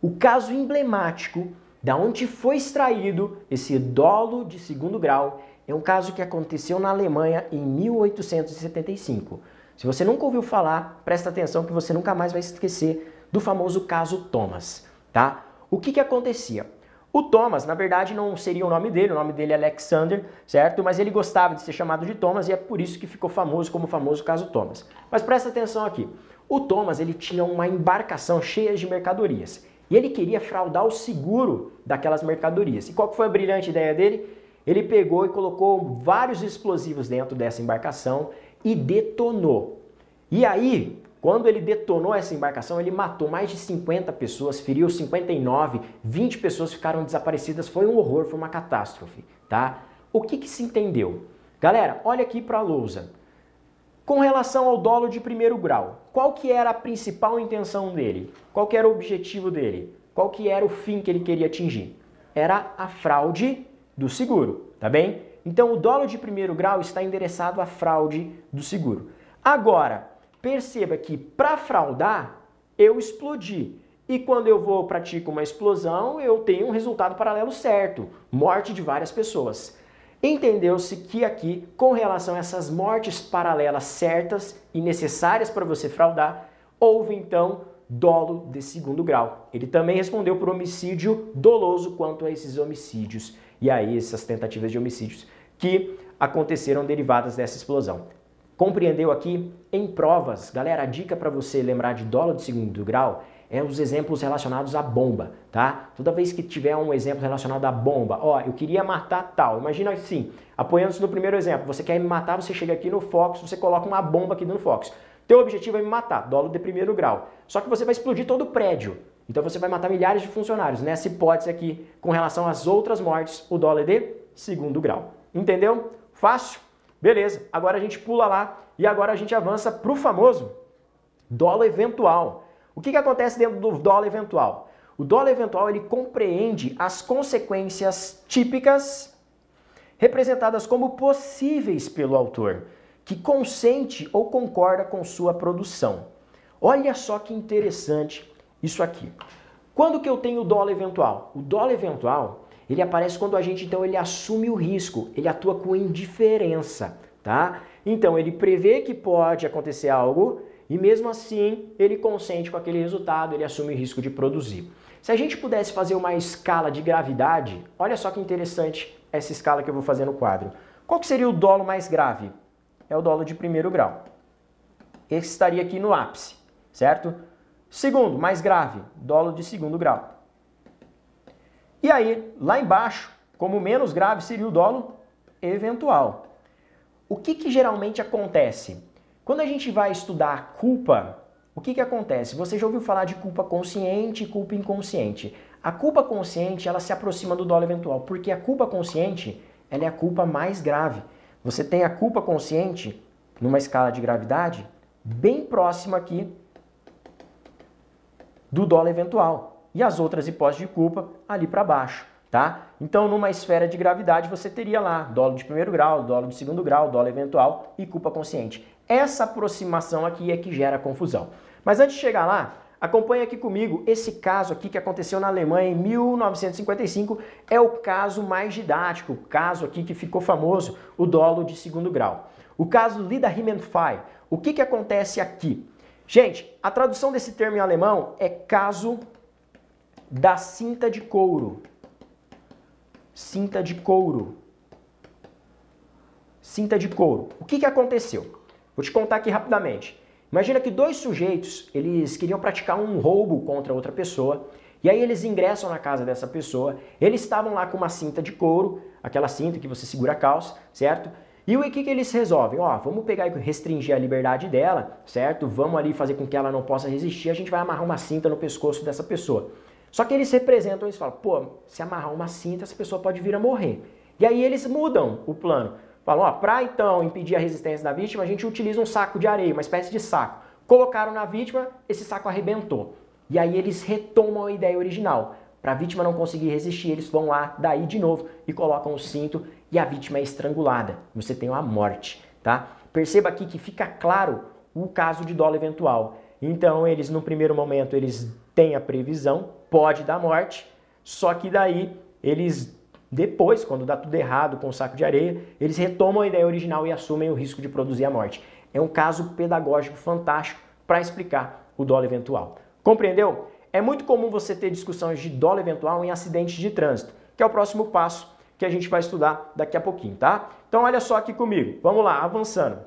O caso emblemático da onde foi extraído esse dolo de segundo grau é um caso que aconteceu na Alemanha em 1875. Se você nunca ouviu falar, presta atenção que você nunca mais vai esquecer do famoso caso Thomas, tá? O que que acontecia? O Thomas, na verdade, não seria o nome dele, o nome dele é Alexander, certo? Mas ele gostava de ser chamado de Thomas e é por isso que ficou famoso como o famoso caso Thomas. Mas presta atenção aqui. O Thomas, ele tinha uma embarcação cheia de mercadorias e ele queria fraudar o seguro daquelas mercadorias. E qual foi a brilhante ideia dele? Ele pegou e colocou vários explosivos dentro dessa embarcação e detonou. E aí, quando ele detonou essa embarcação, ele matou mais de 50 pessoas, feriu 59, 20 pessoas ficaram desaparecidas. Foi um horror, foi uma catástrofe, tá? O que, que se entendeu? Galera, olha aqui para a lousa. Com relação ao dolo de primeiro grau, qual que era a principal intenção dele? Qual que era o objetivo dele? Qual que era o fim que ele queria atingir? Era a fraude do seguro, tá bem? Então o dolo de primeiro grau está endereçado à fraude do seguro. Agora, perceba que para fraudar, eu explodi. E quando eu vou pratico uma explosão, eu tenho um resultado paralelo certo, morte de várias pessoas. Entendeu-se que aqui, com relação a essas mortes paralelas certas e necessárias para você fraudar, houve então dolo de segundo grau. Ele também respondeu por homicídio doloso quanto a esses homicídios e aí essas tentativas de homicídios que aconteceram derivadas dessa explosão. Compreendeu aqui? Em provas, galera, a dica para você lembrar de dolo de segundo grau é os exemplos relacionados à bomba, tá? Toda vez que tiver um exemplo relacionado à bomba, ó, eu queria matar tal. Imagina assim, apoiando-se no primeiro exemplo, você quer me matar, você chega aqui no Fox, você coloca uma bomba aqui no Fox. Teu objetivo é me matar, dolo de primeiro grau. Só que você vai explodir todo o prédio. Então você vai matar milhares de funcionários. Nessa hipótese aqui, com relação às outras mortes, o é de segundo grau. Entendeu? Fácil? Beleza. Agora a gente pula lá e agora a gente avança para o famoso dolo eventual. O que, que acontece dentro do dolo eventual? O dolo eventual ele compreende as consequências típicas representadas como possíveis pelo autor que consente ou concorda com sua produção. Olha só que interessante isso aqui. Quando que eu tenho o dólar eventual? O dólar eventual, ele aparece quando a gente então ele assume o risco, ele atua com indiferença, tá? Então ele prevê que pode acontecer algo e mesmo assim ele consente com aquele resultado, ele assume o risco de produzir. Se a gente pudesse fazer uma escala de gravidade, olha só que interessante essa escala que eu vou fazer no quadro. Qual seria o dolo mais grave? é o dolo de primeiro grau. Esse estaria aqui no ápice, certo? Segundo, mais grave, dolo de segundo grau. E aí, lá embaixo, como menos grave seria o dolo eventual. O que, que geralmente acontece? Quando a gente vai estudar a culpa, o que, que acontece? Você já ouviu falar de culpa consciente e culpa inconsciente. A culpa consciente, ela se aproxima do dolo eventual, porque a culpa consciente, ela é a culpa mais grave. Você tem a culpa consciente numa escala de gravidade bem próxima aqui do dólar eventual e as outras hipóteses de culpa ali para baixo, tá? Então, numa esfera de gravidade, você teria lá dólar de primeiro grau, dólar de segundo grau, dólar eventual e culpa consciente. Essa aproximação aqui é que gera confusão. Mas antes de chegar lá, Acompanhe aqui comigo esse caso aqui que aconteceu na Alemanha em 1955. É o caso mais didático, o caso aqui que ficou famoso, o dolo de segundo grau. O caso Lida Himmenfei. O que, que acontece aqui? Gente, a tradução desse termo em alemão é caso da cinta de couro. Cinta de couro. Cinta de couro. O que, que aconteceu? Vou te contar aqui rapidamente. Imagina que dois sujeitos, eles queriam praticar um roubo contra outra pessoa, e aí eles ingressam na casa dessa pessoa, eles estavam lá com uma cinta de couro, aquela cinta que você segura a calça, certo? E o que, que eles resolvem? Ó, vamos pegar e restringir a liberdade dela, certo? Vamos ali fazer com que ela não possa resistir, a gente vai amarrar uma cinta no pescoço dessa pessoa. Só que eles representam, eles falam, pô, se amarrar uma cinta, essa pessoa pode vir a morrer. E aí eles mudam o plano. Falam, ó, para então impedir a resistência da vítima, a gente utiliza um saco de areia, uma espécie de saco. Colocaram na vítima, esse saco arrebentou. E aí eles retomam a ideia original. Para a vítima não conseguir resistir, eles vão lá, daí de novo, e colocam o cinto e a vítima é estrangulada. Você tem uma morte, tá? Perceba aqui que fica claro o caso de dolo eventual. Então, eles no primeiro momento, eles têm a previsão, pode dar morte, só que daí eles depois, quando dá tudo errado com o saco de areia, eles retomam a ideia original e assumem o risco de produzir a morte. É um caso pedagógico fantástico para explicar o dolo eventual. Compreendeu? É muito comum você ter discussões de dolo eventual em acidentes de trânsito, que é o próximo passo que a gente vai estudar daqui a pouquinho, tá? Então olha só aqui comigo. Vamos lá, avançando.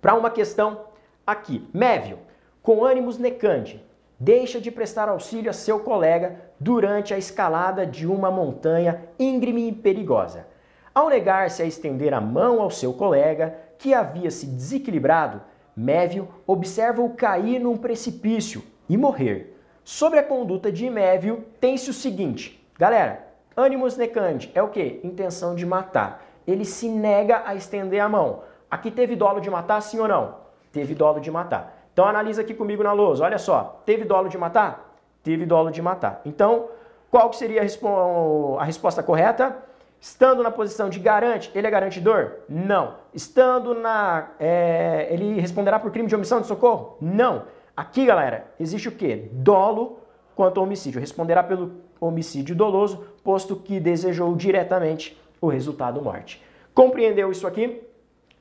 Para uma questão aqui. Mévio, com ânimos necande, deixa de prestar auxílio a seu colega durante a escalada de uma montanha íngreme e perigosa. Ao negar-se a estender a mão ao seu colega, que havia se desequilibrado, Mévio observa-o cair num precipício e morrer. Sobre a conduta de Mévio, tem-se o seguinte: galera, ânimos necandi é o que? Intenção de matar. Ele se nega a estender a mão. Aqui teve dolo de matar, sim ou não? Teve dolo de matar. Então analisa aqui comigo na lousa, olha só, teve dolo de matar? Teve dolo de matar. Então, qual que seria a, respo a resposta correta? Estando na posição de garante, ele é garantidor? Não. Estando na... É, ele responderá por crime de omissão de socorro? Não. Aqui, galera, existe o quê? Dolo quanto ao homicídio. Responderá pelo homicídio doloso, posto que desejou diretamente o resultado morte. Compreendeu isso aqui?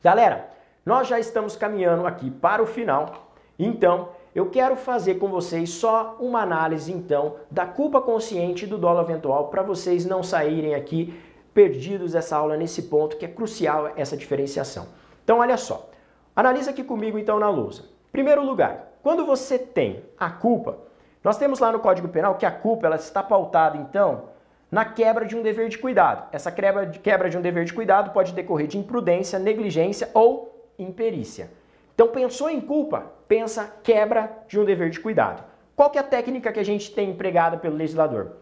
Galera, nós já estamos caminhando aqui para o final então, eu quero fazer com vocês só uma análise então da culpa consciente do dolo eventual para vocês não saírem aqui perdidos essa aula nesse ponto que é crucial essa diferenciação. Então olha só, analisa aqui comigo então na lousa. Primeiro lugar, quando você tem a culpa, nós temos lá no Código Penal que a culpa ela está pautada então na quebra de um dever de cuidado. Essa quebra de, quebra de um dever de cuidado pode decorrer de imprudência, negligência ou imperícia. Então pensou em culpa, pensa quebra de um dever de cuidado. Qual que é a técnica que a gente tem empregada pelo legislador?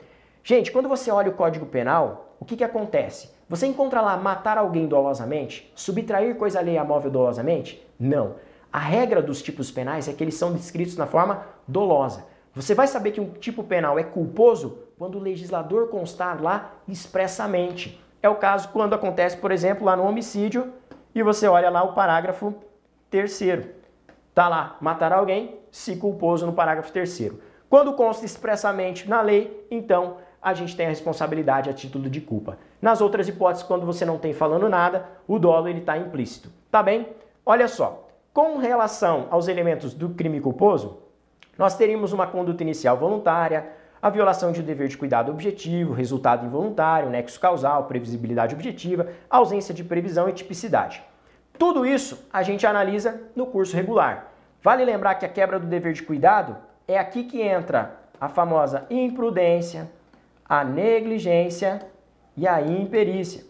Gente, quando você olha o Código Penal, o que, que acontece? Você encontra lá matar alguém dolosamente? Subtrair coisa alheia móvel dolosamente? Não. A regra dos tipos penais é que eles são descritos na forma dolosa. Você vai saber que um tipo penal é culposo quando o legislador constar lá expressamente. É o caso quando acontece, por exemplo, lá no homicídio e você olha lá o parágrafo terceiro. Tá lá, matar alguém, se culposo no parágrafo terceiro. Quando consta expressamente na lei, então a gente tem a responsabilidade a título de culpa. Nas outras hipóteses, quando você não tem falando nada, o dolo ele está implícito. Tá bem? Olha só, com relação aos elementos do crime culposo, nós teríamos uma conduta inicial voluntária, a violação de um dever de cuidado objetivo, resultado involuntário, nexo causal, previsibilidade objetiva, ausência de previsão e tipicidade. Tudo isso a gente analisa no curso regular. Vale lembrar que a quebra do dever de cuidado é aqui que entra a famosa imprudência, a negligência e a imperícia.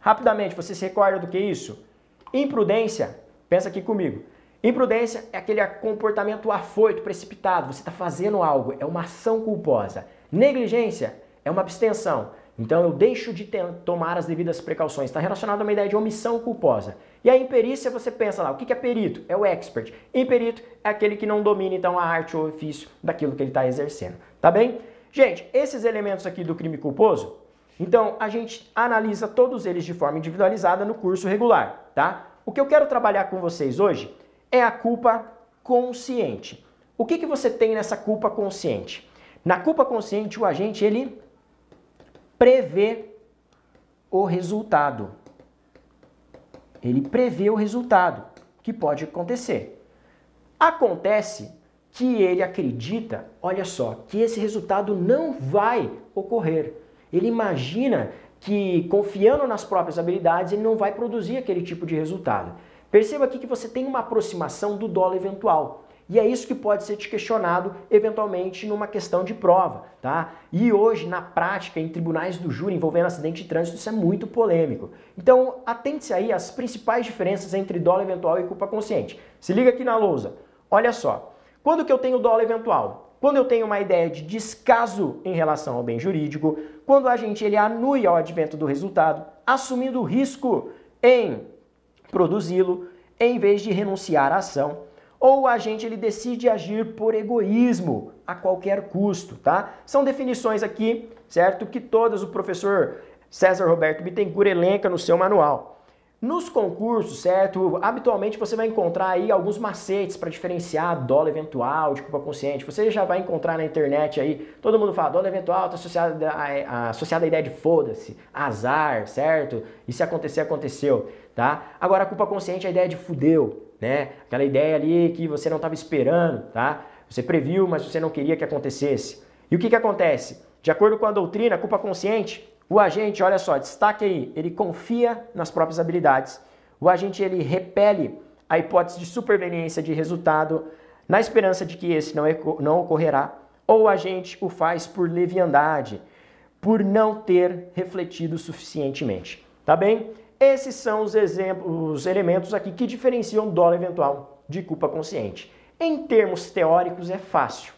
Rapidamente, você se recorda do que é isso? Imprudência, pensa aqui comigo. Imprudência é aquele comportamento afoito, precipitado. Você está fazendo algo, é uma ação culposa. Negligência é uma abstenção. Então eu deixo de tomar as devidas precauções. Está relacionado a uma ideia de omissão culposa. E a imperícia, você pensa lá, o que é perito? É o expert. Imperito é aquele que não domina então a arte ou ofício daquilo que ele está exercendo. Tá bem? Gente, esses elementos aqui do crime culposo, então a gente analisa todos eles de forma individualizada no curso regular, tá? O que eu quero trabalhar com vocês hoje é a culpa consciente. O que, que você tem nessa culpa consciente? Na culpa consciente, o agente ele prevê o resultado. Ele prevê o resultado que pode acontecer. Acontece que ele acredita, olha só, que esse resultado não vai ocorrer. Ele imagina que confiando nas próprias habilidades ele não vai produzir aquele tipo de resultado. Perceba aqui que você tem uma aproximação do dolo eventual. E é isso que pode ser te questionado eventualmente numa questão de prova, tá? E hoje, na prática, em tribunais do júri envolvendo acidente de trânsito, isso é muito polêmico. Então, atente-se aí às principais diferenças entre dolo eventual e culpa consciente. Se liga aqui na lousa. Olha só, quando que eu tenho dolo eventual? Quando eu tenho uma ideia de descaso em relação ao bem jurídico, quando a gente ele anui ao advento do resultado, assumindo o risco em produzi-lo, em vez de renunciar à ação, ou o agente ele decide agir por egoísmo a qualquer custo, tá? São definições aqui, certo? Que todas o professor César Roberto Bittencourt elenca no seu manual. Nos concursos, certo? Habitualmente você vai encontrar aí alguns macetes para diferenciar dólar eventual de culpa consciente. Você já vai encontrar na internet aí, todo mundo fala dólar eventual está a, associado à ideia de foda-se, azar, certo? E se acontecer, aconteceu, tá? Agora a culpa consciente é a ideia de fudeu, né? Aquela ideia ali que você não estava esperando, tá? Você previu, mas você não queria que acontecesse. E o que, que acontece? De acordo com a doutrina, culpa consciente, o agente, olha só, destaque aí, ele confia nas próprias habilidades. O agente ele repele a hipótese de superveniência de resultado na esperança de que esse não, não ocorrerá, ou o agente o faz por leviandade, por não ter refletido suficientemente. Tá bem? Esses são os exemplos, os elementos aqui que diferenciam dolo eventual de culpa consciente. Em termos teóricos é fácil.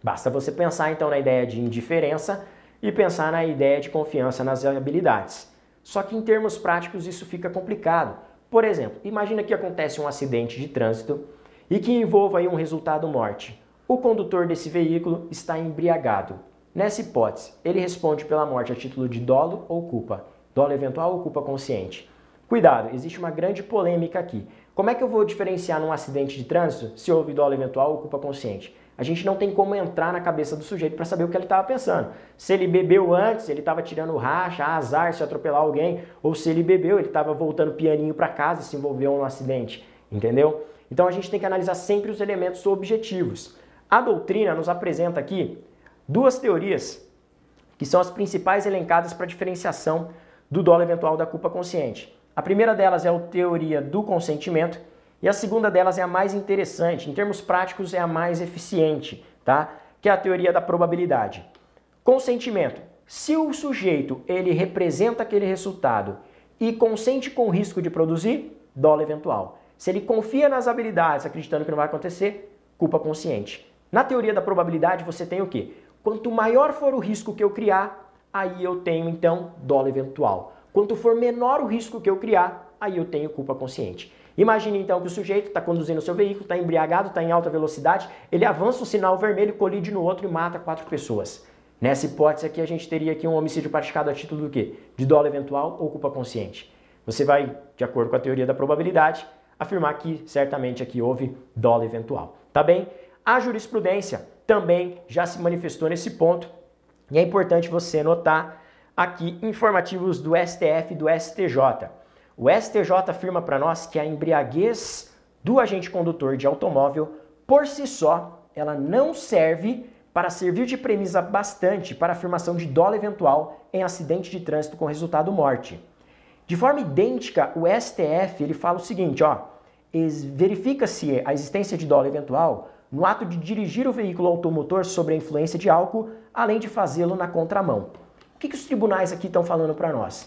Basta você pensar então na ideia de indiferença e pensar na ideia de confiança nas habilidades. Só que em termos práticos isso fica complicado. Por exemplo, imagina que acontece um acidente de trânsito e que envolva um resultado morte. O condutor desse veículo está embriagado. Nessa hipótese, ele responde pela morte a título de dolo ou culpa dolo eventual ou culpa consciente? Cuidado, existe uma grande polêmica aqui. Como é que eu vou diferenciar num acidente de trânsito se houve dolo eventual ou culpa consciente? A gente não tem como entrar na cabeça do sujeito para saber o que ele estava pensando. Se ele bebeu antes, ele estava tirando racha, azar se atropelar alguém, ou se ele bebeu, ele estava voltando pianinho para casa e se envolveu num acidente, entendeu? Então a gente tem que analisar sempre os elementos objetivos. A doutrina nos apresenta aqui duas teorias que são as principais elencadas para diferenciação do dolo eventual da culpa consciente. A primeira delas é a teoria do consentimento e a segunda delas é a mais interessante, em termos práticos é a mais eficiente, tá? Que é a teoria da probabilidade. Consentimento. Se o sujeito ele representa aquele resultado e consente com o risco de produzir, dolo eventual. Se ele confia nas habilidades, acreditando que não vai acontecer, culpa consciente. Na teoria da probabilidade, você tem o quê? Quanto maior for o risco que eu criar, aí eu tenho então dolo eventual. Quanto for menor o risco que eu criar, aí eu tenho culpa consciente. Imagine então que o sujeito está conduzindo o seu veículo, está embriagado, está em alta velocidade, ele avança um sinal vermelho, colide no outro e mata quatro pessoas. Nessa hipótese aqui, a gente teria aqui um homicídio praticado a título do quê? De dolo eventual ou culpa consciente. Você vai, de acordo com a teoria da probabilidade, afirmar que certamente aqui houve dolo eventual. Tá bem? A jurisprudência também já se manifestou nesse ponto e é importante você notar aqui informativos do STF e do STJ. O STJ afirma para nós que a embriaguez do agente condutor de automóvel, por si só, ela não serve para servir de premissa bastante para a afirmação de dolo eventual em acidente de trânsito com resultado morte. De forma idêntica, o STF ele fala o seguinte, ó, verifica-se a existência de dolo eventual no ato de dirigir o veículo automotor sobre a influência de álcool, além de fazê-lo na contramão. O que, que os tribunais aqui estão falando para nós?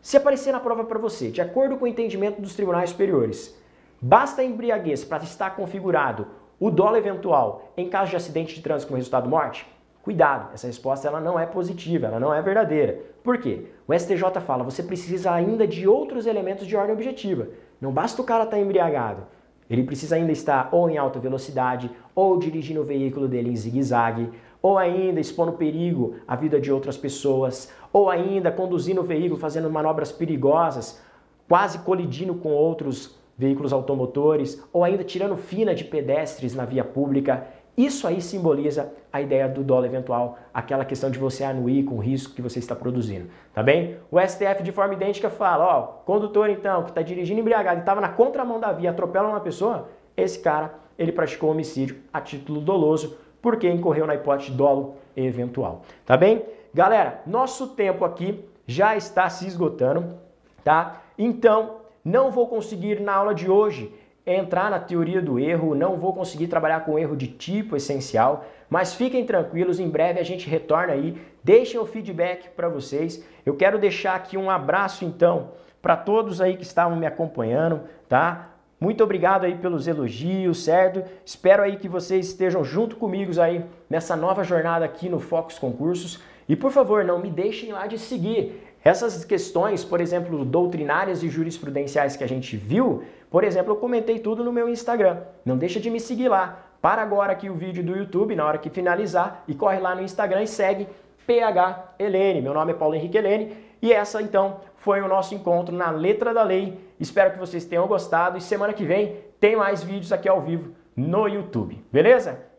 Se aparecer na prova para você, de acordo com o entendimento dos tribunais superiores, basta a embriaguez para estar configurado o dolo eventual em caso de acidente de trânsito com resultado morte? Cuidado, essa resposta ela não é positiva, ela não é verdadeira. Por quê? O STJ fala, você precisa ainda de outros elementos de ordem objetiva. Não basta o cara estar tá embriagado. Ele precisa ainda estar ou em alta velocidade, ou dirigindo o veículo dele em zigue-zague, ou ainda expondo perigo à vida de outras pessoas, ou ainda conduzindo o veículo fazendo manobras perigosas, quase colidindo com outros veículos automotores, ou ainda tirando fina de pedestres na via pública. Isso aí simboliza a ideia do dolo eventual, aquela questão de você anuir com o risco que você está produzindo, tá bem? O STF de forma idêntica fala, ó, condutor então que está dirigindo embriagado e estava na contramão da via, atropela uma pessoa, esse cara, ele praticou homicídio a título doloso, porque incorreu na hipótese de dolo eventual, tá bem? Galera, nosso tempo aqui já está se esgotando, tá? Então, não vou conseguir na aula de hoje entrar na teoria do erro, não vou conseguir trabalhar com erro de tipo essencial, mas fiquem tranquilos, em breve a gente retorna aí, deixem o feedback para vocês. Eu quero deixar aqui um abraço então para todos aí que estavam me acompanhando, tá? Muito obrigado aí pelos elogios, certo? Espero aí que vocês estejam junto comigo aí nessa nova jornada aqui no Focus Concursos. E por favor, não me deixem lá de seguir. Essas questões, por exemplo, doutrinárias e jurisprudenciais que a gente viu, por exemplo, eu comentei tudo no meu Instagram. Não deixa de me seguir lá. Para agora aqui o vídeo do YouTube, na hora que finalizar, e corre lá no Instagram e segue PH Helene. Meu nome é Paulo Henrique Helene e essa então foi o nosso encontro na letra da lei. Espero que vocês tenham gostado e semana que vem tem mais vídeos aqui ao vivo no YouTube. Beleza?